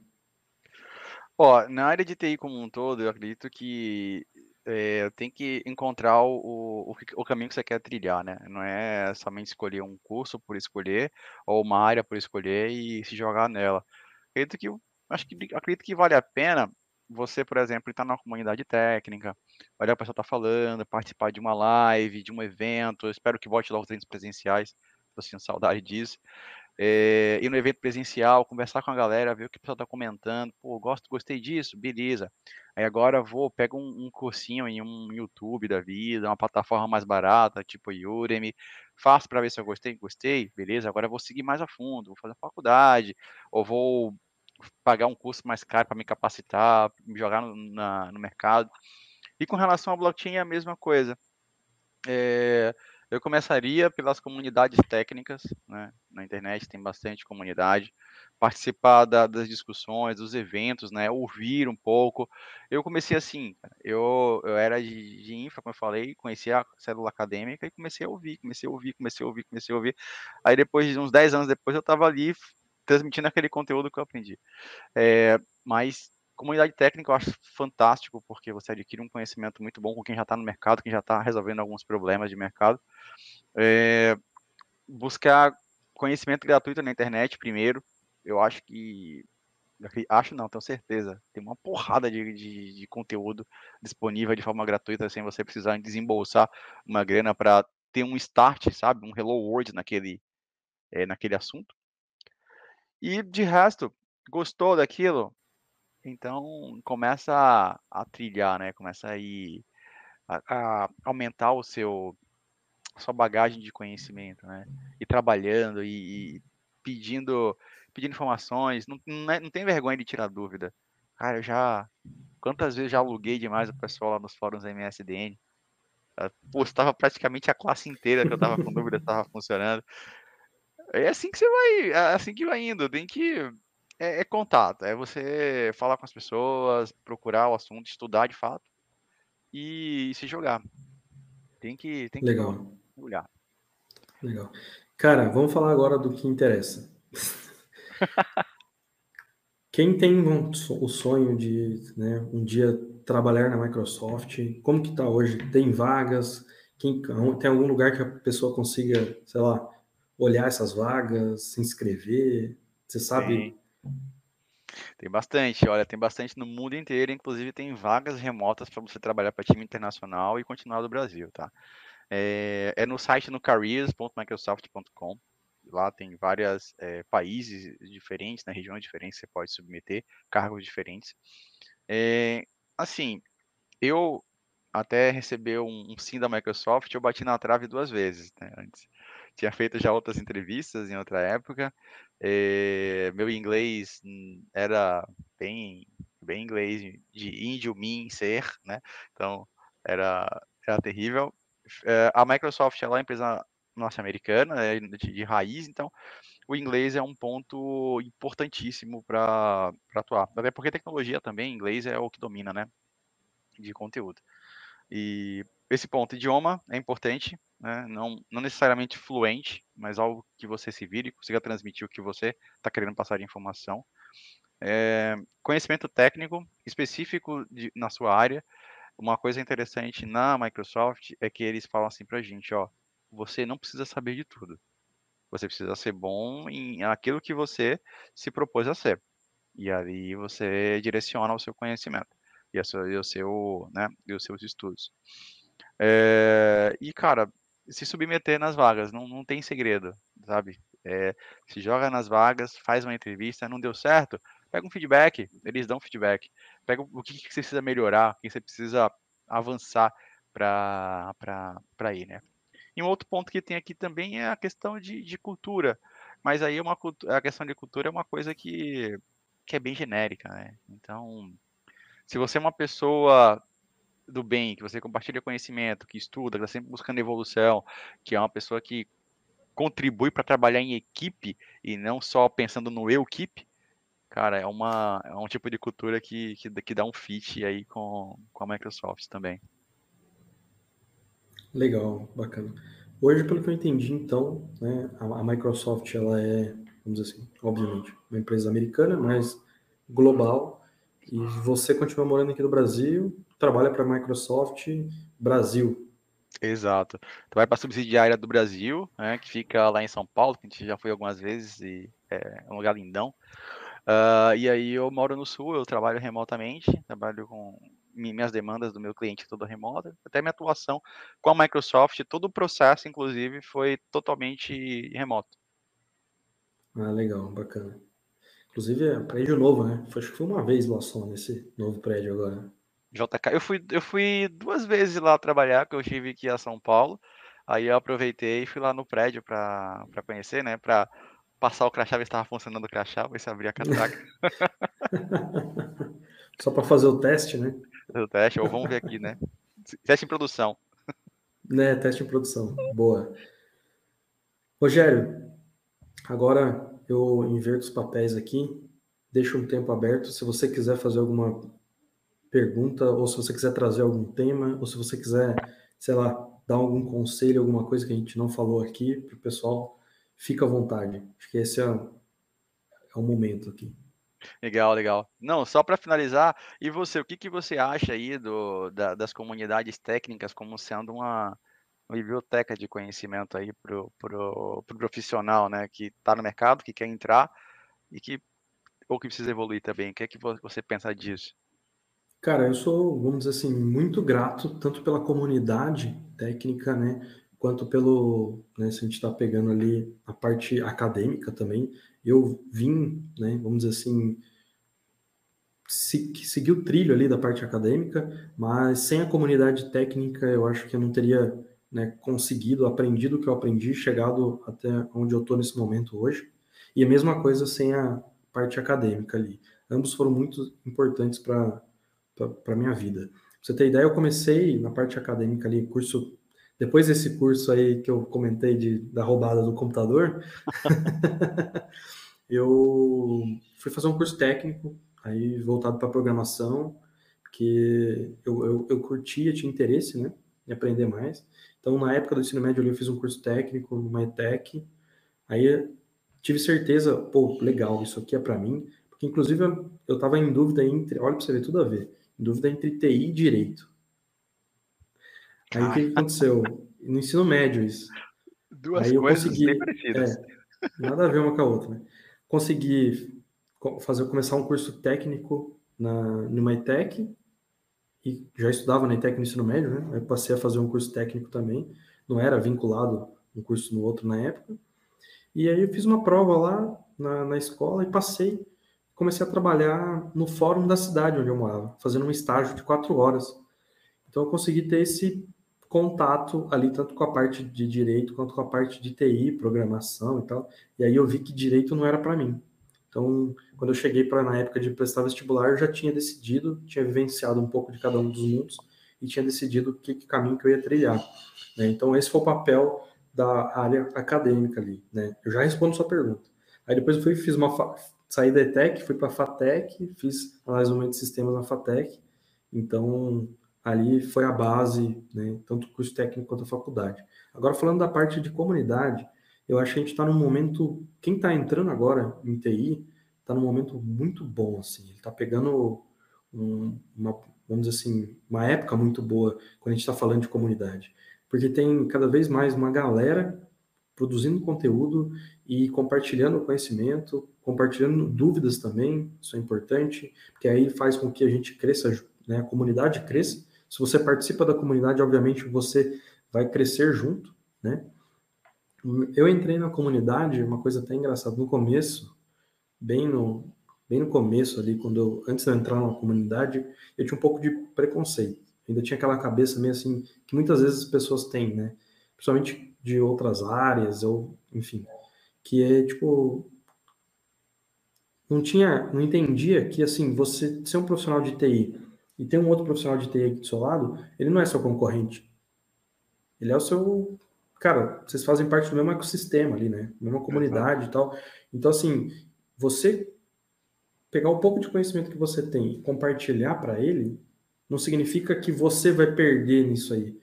Ó, na área de TI como um todo, eu acredito que é, tem que encontrar o, o, o, caminho que você quer trilhar, né? Não é somente escolher um curso por escolher ou uma área por escolher e se jogar nela. Acredito que acho que acredito que vale a pena você, por exemplo, estar numa comunidade técnica, olhar o pessoal está falando, participar de uma live, de um evento, espero que volte logo os eventos presenciais, estou sentindo saudade disso, é, ir no evento presencial, conversar com a galera, ver o que o pessoal está comentando, pô, gosto, gostei disso, beleza. Aí agora vou, pego um, um, cursinho em um YouTube da vida, uma plataforma mais barata, tipo Udemy, faço para ver se eu gostei, gostei, beleza, agora vou seguir mais a fundo, vou fazer faculdade, ou vou pagar um curso mais caro para me capacitar, me jogar no, na, no mercado. E com relação ao blockchain é a mesma coisa. É, Eu começaria pelas comunidades técnicas, né? Na internet tem bastante comunidade. Participar da, das discussões, dos eventos, né? Ouvir um pouco. Eu comecei assim, eu, eu era de, de infra, como eu falei, conhecia a célula acadêmica e comecei a ouvir, comecei a ouvir, comecei a ouvir, comecei a ouvir. Aí depois de uns 10 anos depois eu estava ali transmitindo aquele conteúdo que eu aprendi. É, mas comunidade técnica eu acho fantástico, porque você adquire um conhecimento muito bom com quem já está no mercado, quem já está resolvendo alguns problemas de mercado. É, buscar conhecimento gratuito na internet primeiro, eu acho que acho não, tenho certeza. Tem uma porrada de, de, de, conteúdo disponível de forma gratuita, sem você precisar desembolsar uma grana para ter um start, sabe? Um hello world naquele, é, naquele assunto. E de resto, gostou daquilo? Então começa a, a trilhar, né? Começa a, ir, a, a aumentar o seu sua bagagem de conhecimento, né? E trabalhando e, e pedindo pedindo informações, não, não, é, não, tem vergonha de tirar dúvida. Cara, eu já quantas vezes já aluguei demais o pessoal lá nos fóruns da MSDN. Ah, postava praticamente a classe inteira que eu tava com dúvida estava funcionando. É assim que você vai, é assim que vai indo, tem que é, é, contato, é você falar com as pessoas, procurar o assunto, estudar de fato e, e se jogar. Tem que, tem que
Legal. olhar. Legal. Cara, vamos falar agora do que interessa. Quem tem o sonho de né, um dia trabalhar na Microsoft, como que está hoje? Tem vagas? Quem, tem algum lugar que a pessoa consiga, sei lá, olhar essas vagas, se inscrever? Você sabe?
Tem, tem bastante, olha, tem bastante no mundo inteiro, inclusive tem vagas remotas para você trabalhar para time internacional e continuar do Brasil, tá? É, é no site no careers.microsoft.com. Lá tem vários é, países diferentes, na né, regiões diferentes, você pode submeter cargos diferentes. É, assim, eu até receber um, um, sim da Microsoft, eu bati na trave duas vezes, né, antes tinha feito já outras entrevistas em outra época. É, meu inglês era bem, bem inglês de índio, mim, ser, né? Então era, era terrível. É, a Microsoft é uma empresa norte-americana, é de, de raiz, então o inglês é um ponto importantíssimo para atuar. Até porque tecnologia também, inglês é o que domina, né? De conteúdo. E esse ponto, idioma, é importante, né? não, não necessariamente fluente, mas algo que você se vire, consiga transmitir o que você está querendo passar de informação. É, conhecimento técnico específico de, na sua área. Uma coisa interessante na Microsoft é que eles falam assim para a gente, ó, você não precisa saber de tudo. Você precisa ser bom em aquilo que você se propôs a ser. E ali você direciona o seu conhecimento e, e o seu, né, e os seus estudos. É, e, cara, se submeter nas vagas, não, não tem segredo, sabe? É, se joga nas vagas, faz uma entrevista, não deu certo, pega um feedback, eles dão feedback. Pega o que, que você precisa melhorar, o que você precisa avançar para ir, né? E um outro ponto que tem aqui também é a questão de, de cultura. Mas aí é uma, a questão de cultura é uma coisa que, que é bem genérica, né? Então, se você é uma pessoa do bem, que você compartilha conhecimento, que estuda, que está sempre buscando evolução, que é uma pessoa que contribui para trabalhar em equipe e não só pensando no eu equipe, cara, é, uma, é um tipo de cultura que, que, que dá um fit aí com, com a Microsoft também.
Legal, bacana. Hoje, pelo que eu entendi, então, né, a, a Microsoft ela é, vamos dizer assim, obviamente, uma empresa americana, mas global. E você continua morando aqui no Brasil, trabalha para a Microsoft Brasil.
Exato. Tu vai para a subsidiária do Brasil, né, que fica lá em São Paulo, que a gente já foi algumas vezes e é um lugar lindão. Uh, e aí eu moro no Sul, eu trabalho remotamente, trabalho com minhas demandas do meu cliente toda remota, até minha atuação com a Microsoft, todo o processo, inclusive, foi totalmente remoto.
Ah, legal, bacana. Inclusive é prédio novo, né? Acho que foi uma vez lá só nesse novo prédio agora.
JK. Eu fui, eu fui duas vezes lá trabalhar, que eu tive aqui a São Paulo. Aí eu aproveitei e fui lá no prédio para conhecer, né? Para passar o crachá, ver se estava funcionando o crachá, ver se abria a catraca.
Só para fazer o teste, né?
O teste, ou vamos ver aqui, né? Teste em produção.
Né, teste em produção. Boa. Rogério, agora eu inverto os papéis aqui, deixo um tempo aberto. Se você quiser fazer alguma pergunta, ou se você quiser trazer algum tema, ou se você quiser, sei lá, dar algum conselho, alguma coisa que a gente não falou aqui para o pessoal, fica à vontade. Acho que esse é, é o momento aqui.
Legal, legal. Não, só para finalizar, e você, o que, que você acha aí do, da, das comunidades técnicas como sendo uma, uma biblioteca de conhecimento aí para o pro, pro profissional, né, que está no mercado, que quer entrar e que ou que precisa evoluir também? O que é que você pensa disso?
Cara, eu sou, vamos dizer assim, muito grato tanto pela comunidade técnica, né, quanto pelo, né, se a gente está pegando ali a parte acadêmica também, eu vim, né, vamos dizer assim, seguir o trilho ali da parte acadêmica, mas sem a comunidade técnica eu acho que eu não teria né, conseguido, aprendido o que eu aprendi, chegado até onde eu estou nesse momento hoje. E a mesma coisa sem a parte acadêmica ali. Ambos foram muito importantes para a minha vida. Pra você ter ideia, eu comecei na parte acadêmica ali, curso depois desse curso aí que eu comentei de, da roubada do computador, eu fui fazer um curso técnico, aí voltado para programação, porque eu, eu, eu curtia, tinha interesse, né, em aprender mais. Então, na época do ensino médio ali, eu fiz um curso técnico numa ETEC, aí tive certeza, pô, legal, isso aqui é para mim, porque inclusive eu estava em dúvida entre, olha para você ver, tudo a ver, em dúvida entre TI e Direito. Aí o que aconteceu? No ensino médio isso.
Duas Aí eu coisas consegui.
É, nada a ver uma com a outra, né? Consegui fazer, começar um curso técnico na, numa ETEC, e já estudava na ETEC no ensino médio, né? Aí passei a fazer um curso técnico também, não era vinculado um curso no outro na época. E aí eu fiz uma prova lá na, na escola e passei. Comecei a trabalhar no fórum da cidade onde eu morava, fazendo um estágio de quatro horas. Então eu consegui ter esse contato ali tanto com a parte de direito quanto com a parte de TI, programação e tal. E aí eu vi que direito não era para mim. Então, quando eu cheguei para na época de prestar vestibular, eu já tinha decidido, tinha vivenciado um pouco de cada um dos mundos e tinha decidido que, que caminho que eu ia trilhar. Né? Então, esse foi o papel da área acadêmica ali. Né? Eu já respondo sua pergunta. Aí depois eu fui, fiz uma saí da ETEC, fui para a FATEC, fiz análise de sistemas na FATEC. Então, ali foi a base, né, tanto o curso técnico quanto a faculdade. Agora, falando da parte de comunidade, eu acho que a gente está num momento, quem está entrando agora em TI, está num momento muito bom, assim, ele está pegando um, uma, vamos dizer assim, uma época muito boa quando a gente está falando de comunidade, porque tem cada vez mais uma galera produzindo conteúdo e compartilhando conhecimento, compartilhando dúvidas também, isso é importante, porque aí faz com que a gente cresça, né, a comunidade cresça, se você participa da comunidade, obviamente você vai crescer junto, né? Eu entrei na comunidade, uma coisa até engraçada, no começo, bem no, bem no começo ali, quando eu, antes de eu entrar na comunidade, eu tinha um pouco de preconceito. Ainda tinha aquela cabeça meio assim, que muitas vezes as pessoas têm, né? Principalmente de outras áreas, ou, enfim, que é tipo. Não tinha, não entendia que, assim, você ser um profissional de TI e tem um outro profissional de TI aqui do seu lado, ele não é seu concorrente. Ele é o seu. Cara, vocês fazem parte do mesmo ecossistema ali, né? Mesma comunidade e tal. Então, assim, você pegar o pouco de conhecimento que você tem e compartilhar para ele, não significa que você vai perder nisso aí.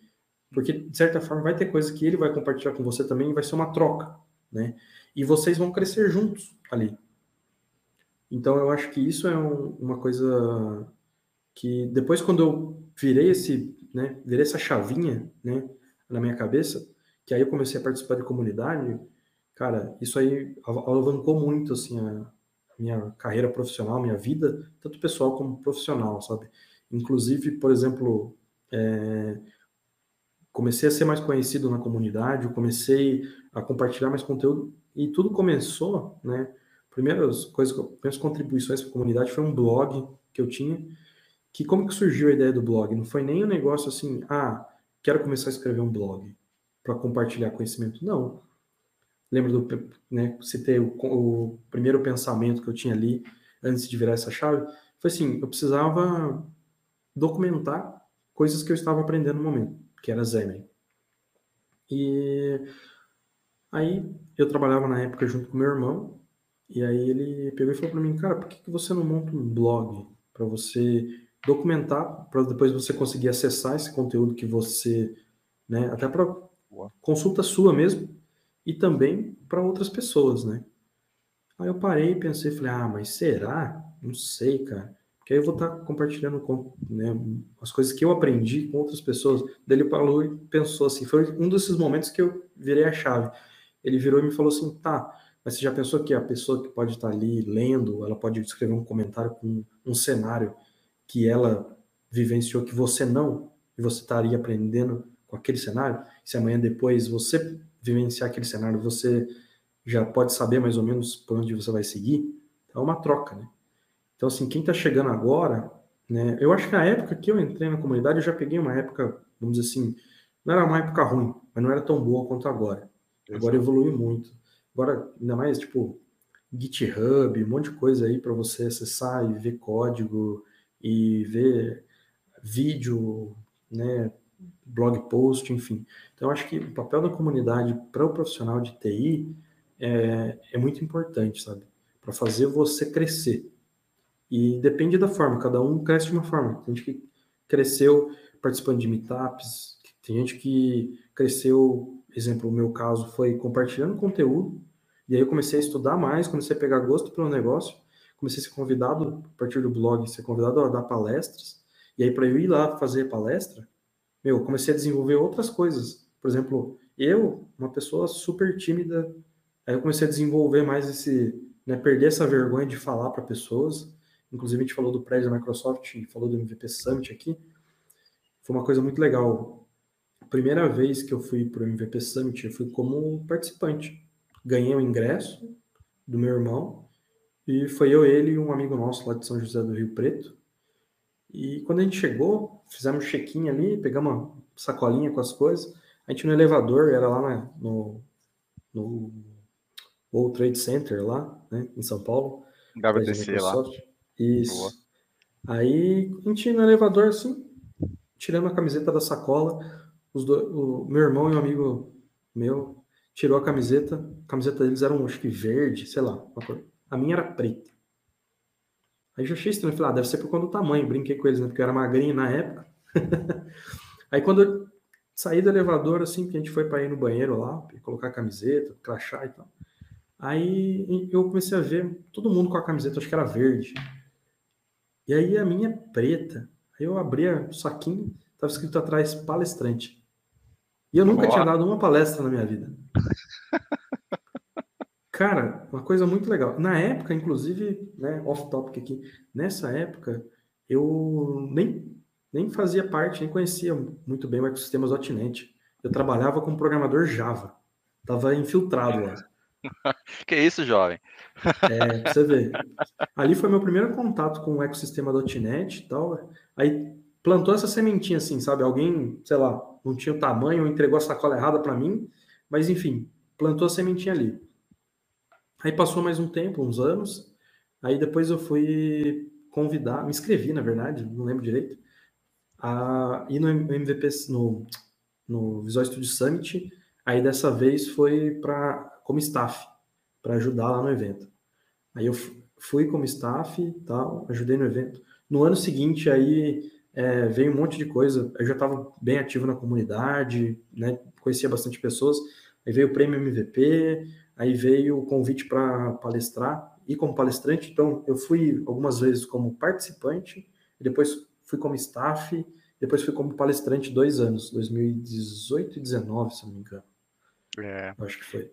Porque, de certa forma, vai ter coisa que ele vai compartilhar com você também e vai ser uma troca, né? E vocês vão crescer juntos ali. Então, eu acho que isso é um, uma coisa que depois quando eu virei esse, né, virei essa chavinha, né, na minha cabeça, que aí eu comecei a participar de comunidade, cara, isso aí alavancou muito, assim, a minha carreira profissional, minha vida, tanto pessoal como profissional, sabe? Inclusive, por exemplo, é, comecei a ser mais conhecido na comunidade, eu comecei a compartilhar mais conteúdo e tudo começou, né? Primeiras coisas, primeiras contribuições para a comunidade foi um blog que eu tinha, que como que surgiu a ideia do blog? Não foi nem um negócio assim, ah, quero começar a escrever um blog para compartilhar conhecimento. Não. Lembra do, né, citei o, o primeiro pensamento que eu tinha ali antes de virar essa chave? Foi assim, eu precisava documentar coisas que eu estava aprendendo no momento, que era Xamarin. E aí eu trabalhava na época junto com meu irmão, e aí ele pegou e falou para mim, cara, por que, que você não monta um blog para você documentar, para depois você conseguir acessar esse conteúdo que você, né, até para consulta sua mesmo, e também para outras pessoas, né? Aí eu parei e pensei, falei, ah, mas será? Não sei, cara. Porque aí eu vou estar tá compartilhando com, né, as coisas que eu aprendi com outras pessoas. Daí ele falou e pensou assim, foi um desses momentos que eu virei a chave. Ele virou e me falou assim, tá, mas você já pensou que a pessoa que pode estar tá ali lendo, ela pode escrever um comentário com um cenário que ela vivenciou que você não, e você estaria aprendendo com aquele cenário? Se amanhã depois você vivenciar aquele cenário, você já pode saber mais ou menos por onde você vai seguir. É uma troca, né? Então, assim, quem está chegando agora, né? Eu acho que na época que eu entrei na comunidade, eu já peguei uma época, vamos dizer assim, não era uma época ruim, mas não era tão boa quanto agora. Agora evoluiu muito. Agora, ainda mais, tipo, GitHub, um monte de coisa aí para você acessar e ver código e ver vídeo, né, blog post, enfim. Então, acho que o papel da comunidade para o profissional de TI é, é muito importante, sabe? Para fazer você crescer. E depende da forma, cada um cresce de uma forma. Tem gente que cresceu participando de meetups, tem gente que cresceu, exemplo, o meu caso foi compartilhando conteúdo, e aí eu comecei a estudar mais, comecei a pegar gosto pelo negócio, comecei a ser convidado, a partir do blog, ser convidado a dar palestras, e aí para eu ir lá fazer palestra, meu, comecei a desenvolver outras coisas. Por exemplo, eu, uma pessoa super tímida, Aí eu comecei a desenvolver mais esse, né, perder essa vergonha de falar para pessoas. Inclusive a gente falou do prédio da Microsoft, falou do MVP Summit aqui. Foi uma coisa muito legal. A primeira vez que eu fui para o MVP Summit, eu fui como participante. Ganhei o um ingresso do meu irmão e foi eu, ele e um amigo nosso lá de São José do Rio Preto. E quando a gente chegou, fizemos check-in ali, pegamos uma sacolinha com as coisas. A gente no elevador, era lá na, no, no World Trade Center lá, né, em São Paulo.
HBTC lá.
Isso. Boa. Aí a gente no elevador assim, tirando a camiseta da sacola, os do, o meu irmão e um amigo meu tirou a camiseta, a camiseta deles era um, acho que verde, sei lá, a minha era preta. Aí já achei estranho, falei, ah, deve ser por conta do tamanho, brinquei com eles, né, porque eu era magrinho na época. Aí quando eu saí do elevador, assim, que a gente foi para ir no banheiro lá, colocar a camiseta, crachá e tal. Aí eu comecei a ver todo mundo com a camiseta, acho que era verde. E aí a minha preta. Aí eu abri o saquinho, estava escrito atrás palestrante. E eu nunca Boa. tinha dado uma palestra na minha vida. Cara, uma coisa muito legal. Na época, inclusive, né, off topic aqui, nessa época, eu nem, nem fazia parte, nem conhecia muito bem o ecossistema .NET. Eu trabalhava como programador Java. Tava infiltrado lá.
que isso, jovem?
É, pra você ver. Ali foi meu primeiro contato com o ecossistema .NET e tal. Aí plantou essa sementinha assim, sabe? Alguém, sei lá, não tinha o tamanho, entregou a sacola errada para mim, mas enfim, plantou a sementinha ali. Aí passou mais um tempo, uns anos. Aí depois eu fui convidar, me inscrevi, na verdade, não lembro direito, a ir no MVP, no, no Visual Studio Summit. Aí dessa vez foi para como staff para ajudar lá no evento. Aí eu fui como staff e tal, ajudei no evento. No ano seguinte, aí é, veio um monte de coisa. Eu já estava bem ativo na comunidade, né? Conhecia bastante pessoas. Aí veio o prêmio MVP, aí veio o convite para palestrar e como palestrante. Então, eu fui algumas vezes como participante, depois fui como staff, depois fui como palestrante dois anos, 2018 e 2019, se não me engano. É. Acho que foi.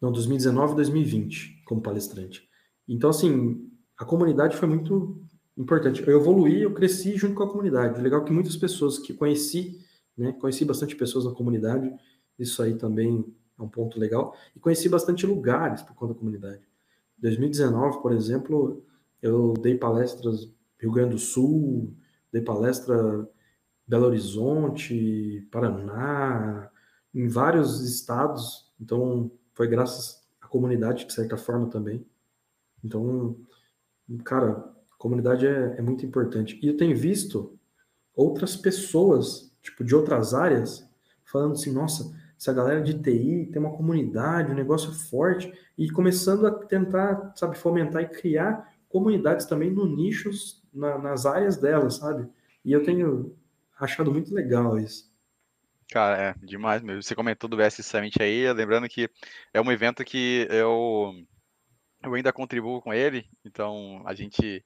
Não, 2019 e 2020, como palestrante. Então, assim, a comunidade foi muito importante. Eu evoluí, eu cresci junto com a comunidade. O legal é que muitas pessoas que conheci, né, conheci bastante pessoas na comunidade, isso aí também é um ponto legal. E conheci bastante lugares por conta da comunidade. Em 2019, por exemplo, eu dei palestras Rio Grande do Sul, dei palestra Belo Horizonte, Paraná, em vários estados. Então, foi graças à comunidade, de certa forma, também. Então, cara, comunidade é, é muito importante. E eu tenho visto outras pessoas, tipo, de outras áreas, falando assim, nossa, essa galera de TI tem uma comunidade, um negócio forte, e começando a tentar, sabe, fomentar e criar comunidades também no nichos, na, nas áreas delas, sabe? E eu tenho achado muito legal isso.
Cara, é demais mesmo. Você comentou do VS Summit aí, lembrando que é um evento que eu, eu ainda contribuo com ele, então a gente.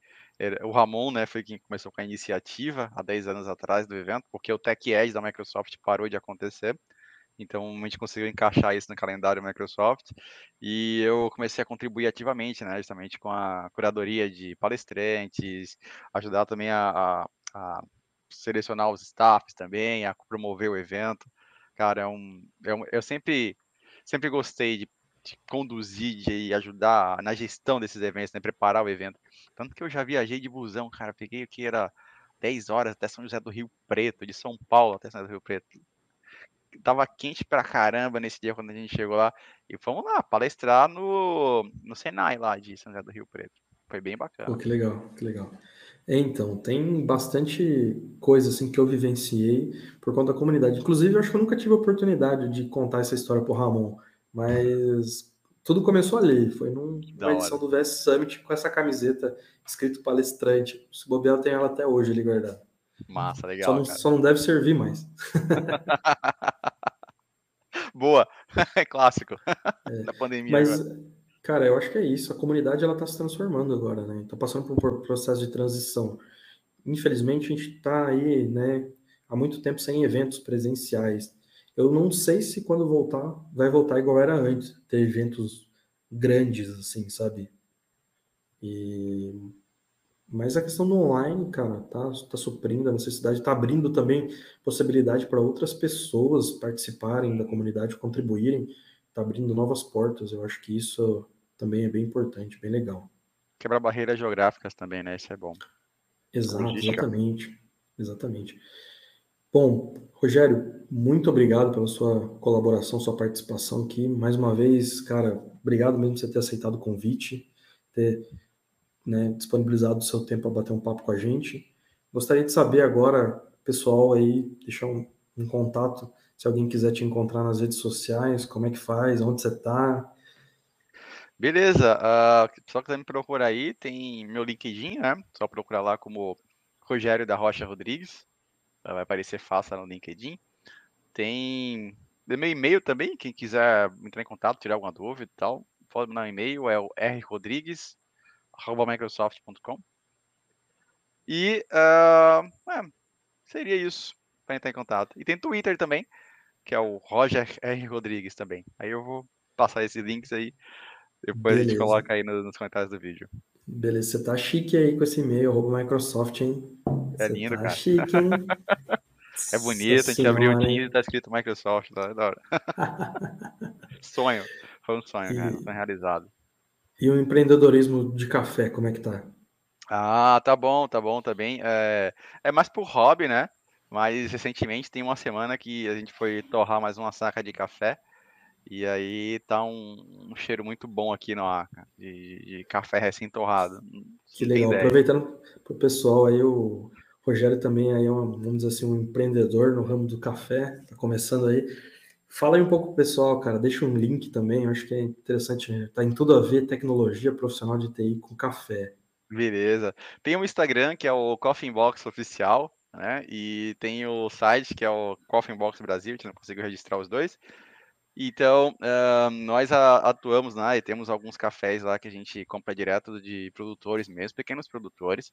O Ramon, né, foi quem começou com a iniciativa há 10 anos atrás do evento, porque o Tech Edge da Microsoft parou de acontecer. Então a gente conseguiu encaixar isso no calendário Microsoft e eu comecei a contribuir ativamente, né, justamente com a curadoria de palestrantes, ajudar também a, a, a selecionar os staffs também, a promover o evento. Cara, é um, é um eu sempre, sempre gostei de, de, conduzir, de ajudar na gestão desses eventos, né, preparar o evento. Tanto que eu já viajei de busão, cara, peguei o que era 10 horas até São José do Rio Preto, de São Paulo até São José do Rio Preto. Tava quente pra caramba nesse dia quando a gente chegou lá. E fomos lá palestrar no, no Senai lá de São José do Rio Preto. Foi bem bacana.
Pô, que legal, que legal. Então, tem bastante coisa assim que eu vivenciei por conta da comunidade. Inclusive, eu acho que eu nunca tive a oportunidade de contar essa história pro Ramon, mas tudo começou ali. Foi numa edição do VS Summit com essa camiseta escrito palestrante. Se bobear, eu tenho ela até hoje ali guardada.
Massa, legal.
Só não, só não deve servir mais.
Boa, é clássico é, da pandemia.
Mas, agora. Cara, eu acho que é isso. A comunidade ela está se transformando agora, né? Está passando por um processo de transição. Infelizmente, a gente está aí, né? Há muito tempo sem eventos presenciais. Eu não sei se quando voltar vai voltar igual era antes, ter eventos grandes, assim, sabe? E mas a questão do online, cara, tá, tá suprindo a necessidade, tá abrindo também possibilidade para outras pessoas participarem da comunidade, contribuírem, tá abrindo novas portas. Eu acho que isso também é bem importante, bem legal.
Quebrar barreiras geográficas também, né? Isso é bom.
Exato, exatamente. Exatamente. Bom, Rogério, muito obrigado pela sua colaboração, sua participação aqui. Mais uma vez, cara, obrigado mesmo por você ter aceitado o convite, ter né, disponibilizado o seu tempo para bater um papo com a gente. Gostaria de saber agora, pessoal aí, deixar um, um contato, se alguém quiser te encontrar nas redes sociais, como é que faz, onde você está,
Beleza, uh, só quiser me procurar aí, tem meu LinkedIn, né? Só procurar lá como Rogério da Rocha Rodrigues, vai aparecer fácil no LinkedIn. Tem meu e-mail também, quem quiser entrar em contato, tirar alguma dúvida e tal, pode mandar um e-mail, é o rrodrigues.microsoft.com. E uh, é, seria isso para entrar em contato. E tem Twitter também, que é o Roger R. Rodrigues também. Aí eu vou passar esses links aí depois Beleza. a gente coloca aí nos, nos, comentários do vídeo.
Beleza, você tá chique aí com esse e-mail, arroba Microsoft, hein?
É lindo, tá cara. Chique, hein? é bonito, Nossa a gente abriu o Teams e tá escrito Microsoft, tá? da hora. sonho, foi um sonho, e... cara, sonho realizado.
E o empreendedorismo de café, como é que tá?
Ah, tá bom, tá bom, tá bem. É, é mais por hobby, né? Mas recentemente tem uma semana que a gente foi torrar mais uma saca de café. E aí tá um, um cheiro muito bom aqui no ar, de, de café recém-torrado.
Que legal. Aproveitando para o pessoal aí, o Rogério também aí é um, vamos dizer assim, um empreendedor no ramo do café, tá começando aí. Fala aí um pouco pessoal, cara, deixa um link também, eu acho que é interessante, tá em tudo a ver tecnologia profissional de TI com café.
Beleza. Tem o Instagram, que é o Coffee Box Oficial, né? E tem o site, que é o Coffee Box Brasil, a gente não conseguiu registrar os dois. Então, uh, nós atuamos lá e temos alguns cafés lá que a gente compra direto de produtores mesmo, pequenos produtores,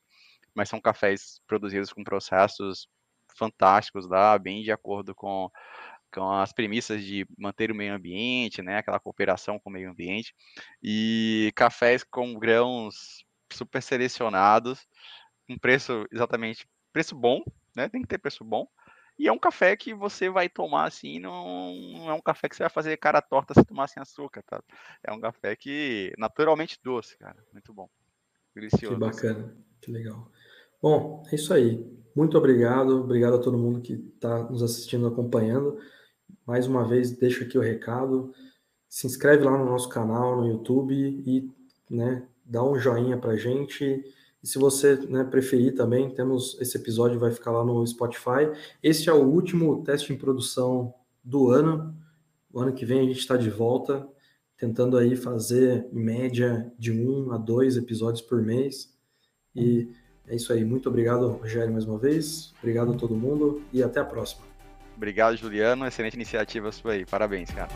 mas são cafés produzidos com processos fantásticos lá, bem de acordo com, com as premissas de manter o meio ambiente, né, aquela cooperação com o meio ambiente, e cafés com grãos super selecionados, um preço exatamente, preço bom, né, tem que ter preço bom, e é um café que você vai tomar assim, não, não é um café que você vai fazer cara torta se tomar sem açúcar, tá? É um café que naturalmente doce, cara. Muito bom.
Delicioso. Que bacana, que legal. Bom, é isso aí. Muito obrigado, obrigado a todo mundo que está nos assistindo, acompanhando. Mais uma vez, deixo aqui o recado. Se inscreve lá no nosso canal no YouTube e né, dá um joinha pra gente e se você né, preferir também, temos esse episódio vai ficar lá no Spotify. Este é o último teste em produção do ano. O ano que vem a gente está de volta, tentando aí fazer em média de um a dois episódios por mês. E é isso aí. Muito obrigado, Rogério, mais uma vez. Obrigado a todo mundo e até a próxima.
Obrigado, Juliano. Excelente iniciativa sua aí. Parabéns, cara.